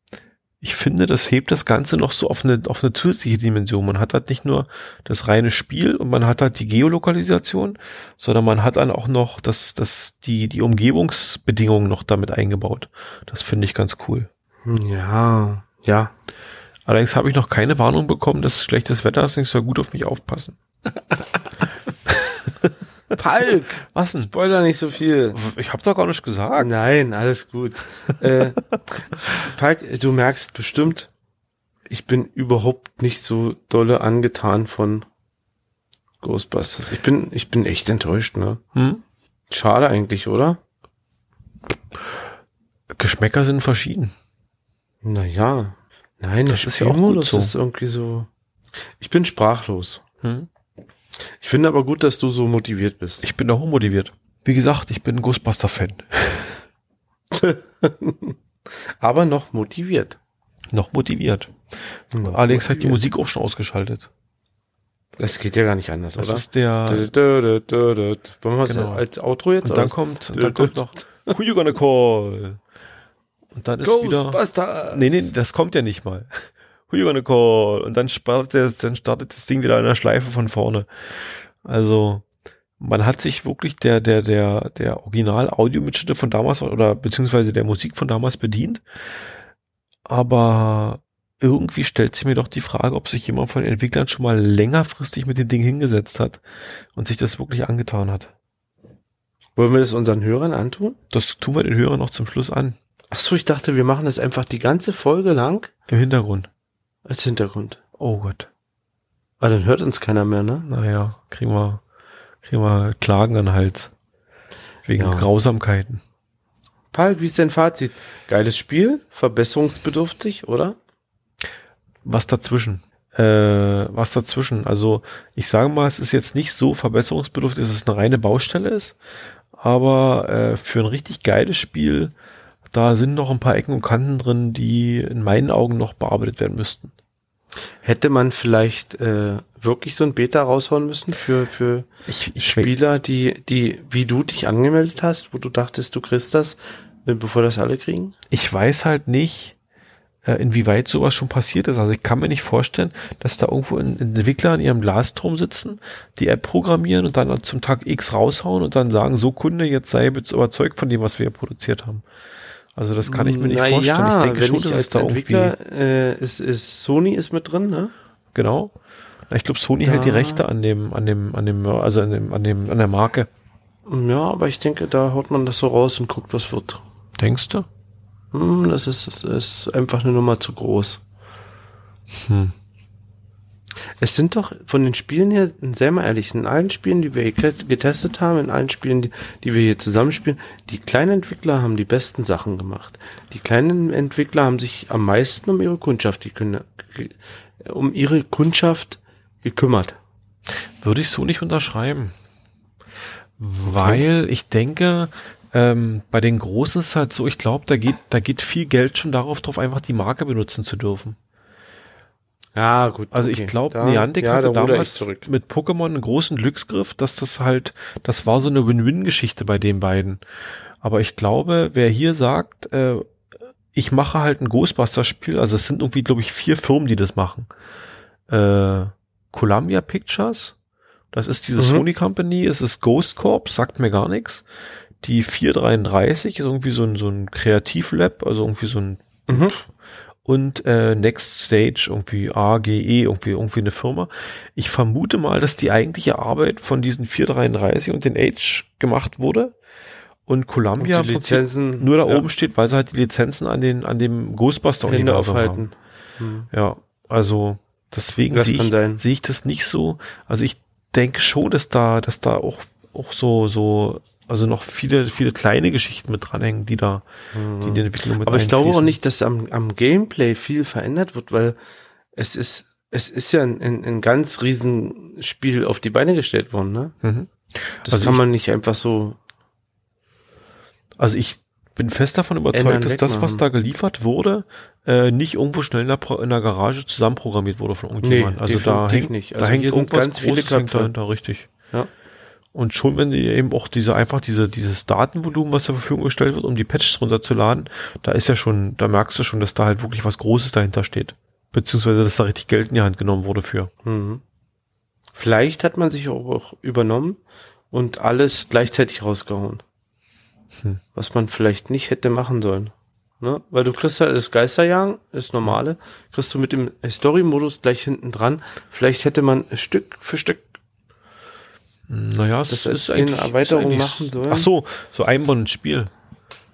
ich finde, das hebt das Ganze noch so auf eine, auf eine zusätzliche Dimension. Man hat halt nicht nur das reine Spiel und man hat halt die Geolokalisation, sondern man hat dann auch noch das, das, die, die Umgebungsbedingungen noch damit eingebaut. Das finde ich ganz cool. Ja, ja. Allerdings habe ich noch keine Warnung bekommen, dass schlechtes Wetter ist, ich soll gut auf mich aufpassen. Palk! Was denn? Spoiler nicht so viel. Ich habe doch gar nicht gesagt. Nein, alles gut. äh, Palk, du merkst bestimmt, ich bin überhaupt nicht so dolle angetan von Ghostbusters. Ich bin, ich bin echt enttäuscht, ne? Hm? Schade eigentlich, oder? Geschmäcker sind verschieden. Naja. Nein, das ist ja auch gut so. ist irgendwie so. Ich bin sprachlos. Hm? Ich finde aber gut, dass du so motiviert bist. Ich bin auch motiviert. Wie gesagt, ich bin Ghostbuster-Fan. aber noch motiviert. Noch motiviert. Noch Alex motiviert. hat die Musik auch schon ausgeschaltet. Das geht ja gar nicht anders, das oder? Das ist der. Wollen wir genau. als Outro jetzt? Und dann kommt, und dann kommt noch Who you gonna call? Und dann ist wieder. Nee, nee, das kommt ja nicht mal who you gonna call? Und dann startet, das, dann startet das Ding wieder in der Schleife von vorne. Also, man hat sich wirklich der, der, der, der Original-Audio-Mitschnitte von damals oder beziehungsweise der Musik von damals bedient. Aber irgendwie stellt sich mir doch die Frage, ob sich jemand von den Entwicklern schon mal längerfristig mit dem Ding hingesetzt hat und sich das wirklich angetan hat. Wollen wir das unseren Hörern antun? Das tun wir den Hörern noch zum Schluss an. Ach so, ich dachte, wir machen das einfach die ganze Folge lang. Im Hintergrund. Als Hintergrund. Oh Gott. Aber dann hört uns keiner mehr, ne? Naja, kriegen wir, kriegen wir Klagen an Hals. Wegen ja. Grausamkeiten. Paul, wie ist dein Fazit? Geiles Spiel, verbesserungsbedürftig, oder? Was dazwischen? Äh, was dazwischen? Also, ich sage mal, es ist jetzt nicht so verbesserungsbedürftig, dass es eine reine Baustelle ist, aber äh, für ein richtig geiles Spiel da sind noch ein paar Ecken und Kanten drin, die in meinen Augen noch bearbeitet werden müssten. Hätte man vielleicht äh, wirklich so ein Beta raushauen müssen für, für ich, ich Spieler, die, die, wie du dich angemeldet hast, wo du dachtest, du kriegst das, äh, bevor das alle kriegen? Ich weiß halt nicht, äh, inwieweit sowas schon passiert ist. Also ich kann mir nicht vorstellen, dass da irgendwo ein Entwickler in ihrem Glasturm sitzen, die App programmieren und dann zum Tag X raushauen und dann sagen, so Kunde, jetzt sei überzeugt von dem, was wir hier produziert haben. Also das kann ich mir nicht Na vorstellen. Ja, ich denke wenn schon, ich als Entwickler äh, ist, ist Sony ist mit drin, ne? Genau. Ich glaube, Sony da. hält die Rechte an dem, an dem, an dem, also an dem, an dem, an der Marke. Ja, aber ich denke, da haut man das so raus und guckt, was wird. Denkst du? Hm, das ist, das ist einfach eine Nummer zu groß. Hm. Es sind doch von den Spielen her, sehr mal ehrlich, in allen Spielen, die wir getestet haben, in allen Spielen, die, die wir hier zusammenspielen, die kleinen Entwickler haben die besten Sachen gemacht. Die kleinen Entwickler haben sich am meisten um ihre Kundschaft, die, um ihre Kundschaft gekümmert. Würde ich so nicht unterschreiben. Weil ich denke, Ähm, bei den Großen ist es halt so, ich glaube, da geht, da geht viel Geld schon darauf drauf, einfach die Marke benutzen zu dürfen. Ja, gut. Also okay. ich glaube, Niantic ja, hatte da damals zurück. mit Pokémon einen großen Glücksgriff, dass das halt, das war so eine Win-Win-Geschichte bei den beiden. Aber ich glaube, wer hier sagt, äh, ich mache halt ein Ghostbusters-Spiel, also es sind irgendwie, glaube ich, vier Firmen, die das machen. Äh, Columbia Pictures, das ist diese Mhm. Sony Company, es ist Ghost Corp, sagt mir gar nichts. Die 433 ist irgendwie so ein, so ein Kreativlab, also irgendwie so ein Mhm. Und äh, Next Stage irgendwie AGE irgendwie irgendwie eine Firma. Ich vermute mal, dass die eigentliche Arbeit von diesen 433 und den Age gemacht wurde und Columbia Und Lizenzen nur da ja, oben steht, weil sie halt die Lizenzen an den an dem Ghostbuster Hände Universum haben. aufhalten. Hm. Ja, also deswegen sehe ich, sehe ich das nicht so. Also ich denke schon, dass da, dass da auch auch so so also noch viele viele kleine Geschichten mit dranhängen, die da die in die Entwicklung mit Mhm. Aber ich glaube auch nicht, dass am, am Gameplay viel verändert wird, weil es ist, es ist ja ein, ein, ein ganz riesen Spiel auf die Beine gestellt worden, ne? Mhm. Das Also kann ich- man nicht einfach so, Also ich bin fest davon überzeugt, dass das, was da geliefert wurde, äh, nicht irgendwo schnell in der, in der Garage zusammenprogrammiert wurde von irgendjemandem. also da definitiv hängt, nicht. da Also hängt sind irgendwas ganz viele Großes hängt Köpfe. dahinter, richtig. Ja. Und schon wenn die eben auch diese einfach diese dieses Datenvolumen, was zur Verfügung gestellt wird, um die Patches runterzuladen, da ist ja schon, da merkst du schon, dass da halt wirklich was Großes dahinter steht. Beziehungsweise, dass da richtig Geld in die Hand genommen wurde für. Mhm. Vielleicht hat man sich auch, auch übernommen und alles gleichzeitig rausgehauen. Hm. Was man vielleicht nicht hätte machen sollen. Ne? Weil du kriegst halt das Geisterjagen, das normale, kriegst du mit dem Story-Modus gleich hinten dran. Vielleicht hätte man Stück für Stück Naja, es Das ist eine Erweiterung machen sollen. Ach so, so einbauen ins Spiel.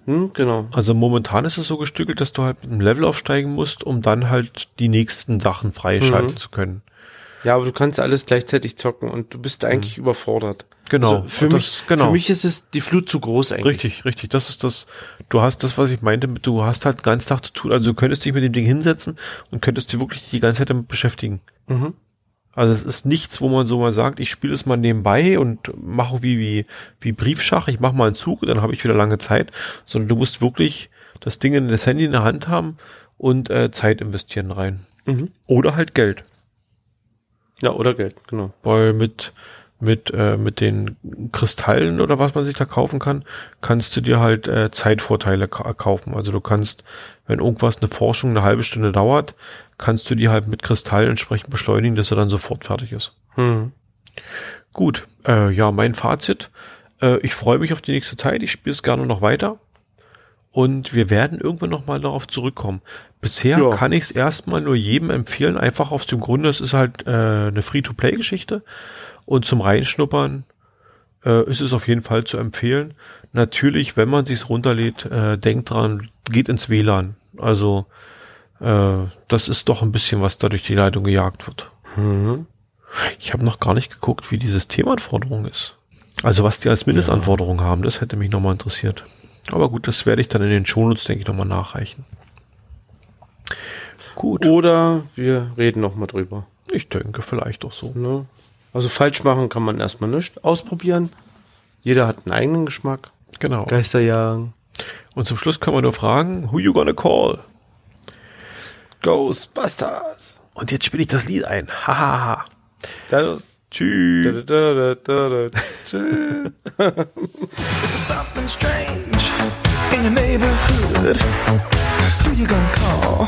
Hm, genau. Also momentan ist es so gestückelt, dass du halt einem Level aufsteigen musst, um dann halt die nächsten Sachen freischalten Mhm. zu können. Ja, aber du kannst alles gleichzeitig zocken und du bist eigentlich überfordert. Genau. Also für, Und mich, das- genau. für mich ist es die Flut zu groß eigentlich. Richtig, richtig. Das ist das. Du hast das, was ich meinte, du hast halt den ganzen Tag zu tun. Also du könntest dich mit dem Ding hinsetzen und könntest dich wirklich die ganze Zeit damit beschäftigen. Mhm. Also es ist nichts, wo man so mal sagt, ich spiele es mal nebenbei und mache wie, wie, wie Briefschach, ich mache mal einen Zug und dann habe ich wieder lange Zeit, sondern du musst wirklich das Ding in das Handy in der Hand haben und äh, Zeit investieren rein. Mhm. Oder halt Geld. Ja, oder Geld, genau. Weil mit, mit, äh, mit den Kristallen oder was man sich da kaufen kann, kannst du dir halt äh, Zeitvorteile ka kaufen. Also du kannst, wenn irgendwas eine Forschung eine halbe Stunde dauert, kannst du die halt mit Kristallen entsprechend beschleunigen, dass er dann sofort fertig ist. Hm. Gut, äh, ja, mein Fazit. Äh, ich freue mich auf die nächste Zeit. Ich spiele es gerne noch weiter. Und wir werden irgendwann noch mal darauf zurückkommen. Bisher Ja. kann ich es erstmal nur jedem empfehlen, einfach aus dem Grunde, es ist halt äh, eine Free-to-Play-Geschichte. Und zum Reinschnuppern äh, ist es auf jeden Fall zu empfehlen. Natürlich, wenn man sich's runterlädt, äh, denkt dran, geht ins WLAN. Also äh, das ist doch ein bisschen, was da durch die Leitung gejagt wird. Mhm. Ich habe noch gar nicht geguckt, wie die Systemanforderung ist. Also was die als Mindestanforderung haben, das hätte mich nochmal interessiert. Aber gut, das werde ich dann in den Shownotes, denke ich, nochmal nachreichen. Gut, Oder wir reden noch mal drüber. ich denke vielleicht doch so. Ne? Also falsch machen kann man erstmal nicht. Ausprobieren. Jeder hat einen eigenen Geschmack. Genau. Geisterjagen. Und zum Schluss kann man nur fragen, who you gonna call? Ghostbusters. Und jetzt spiele ich das Lied ein. Hahaha. Ja, los. Tschüss. Da, da, da, da, da, da. Tschüss. something strange in your neighborhood. Who you gonna call?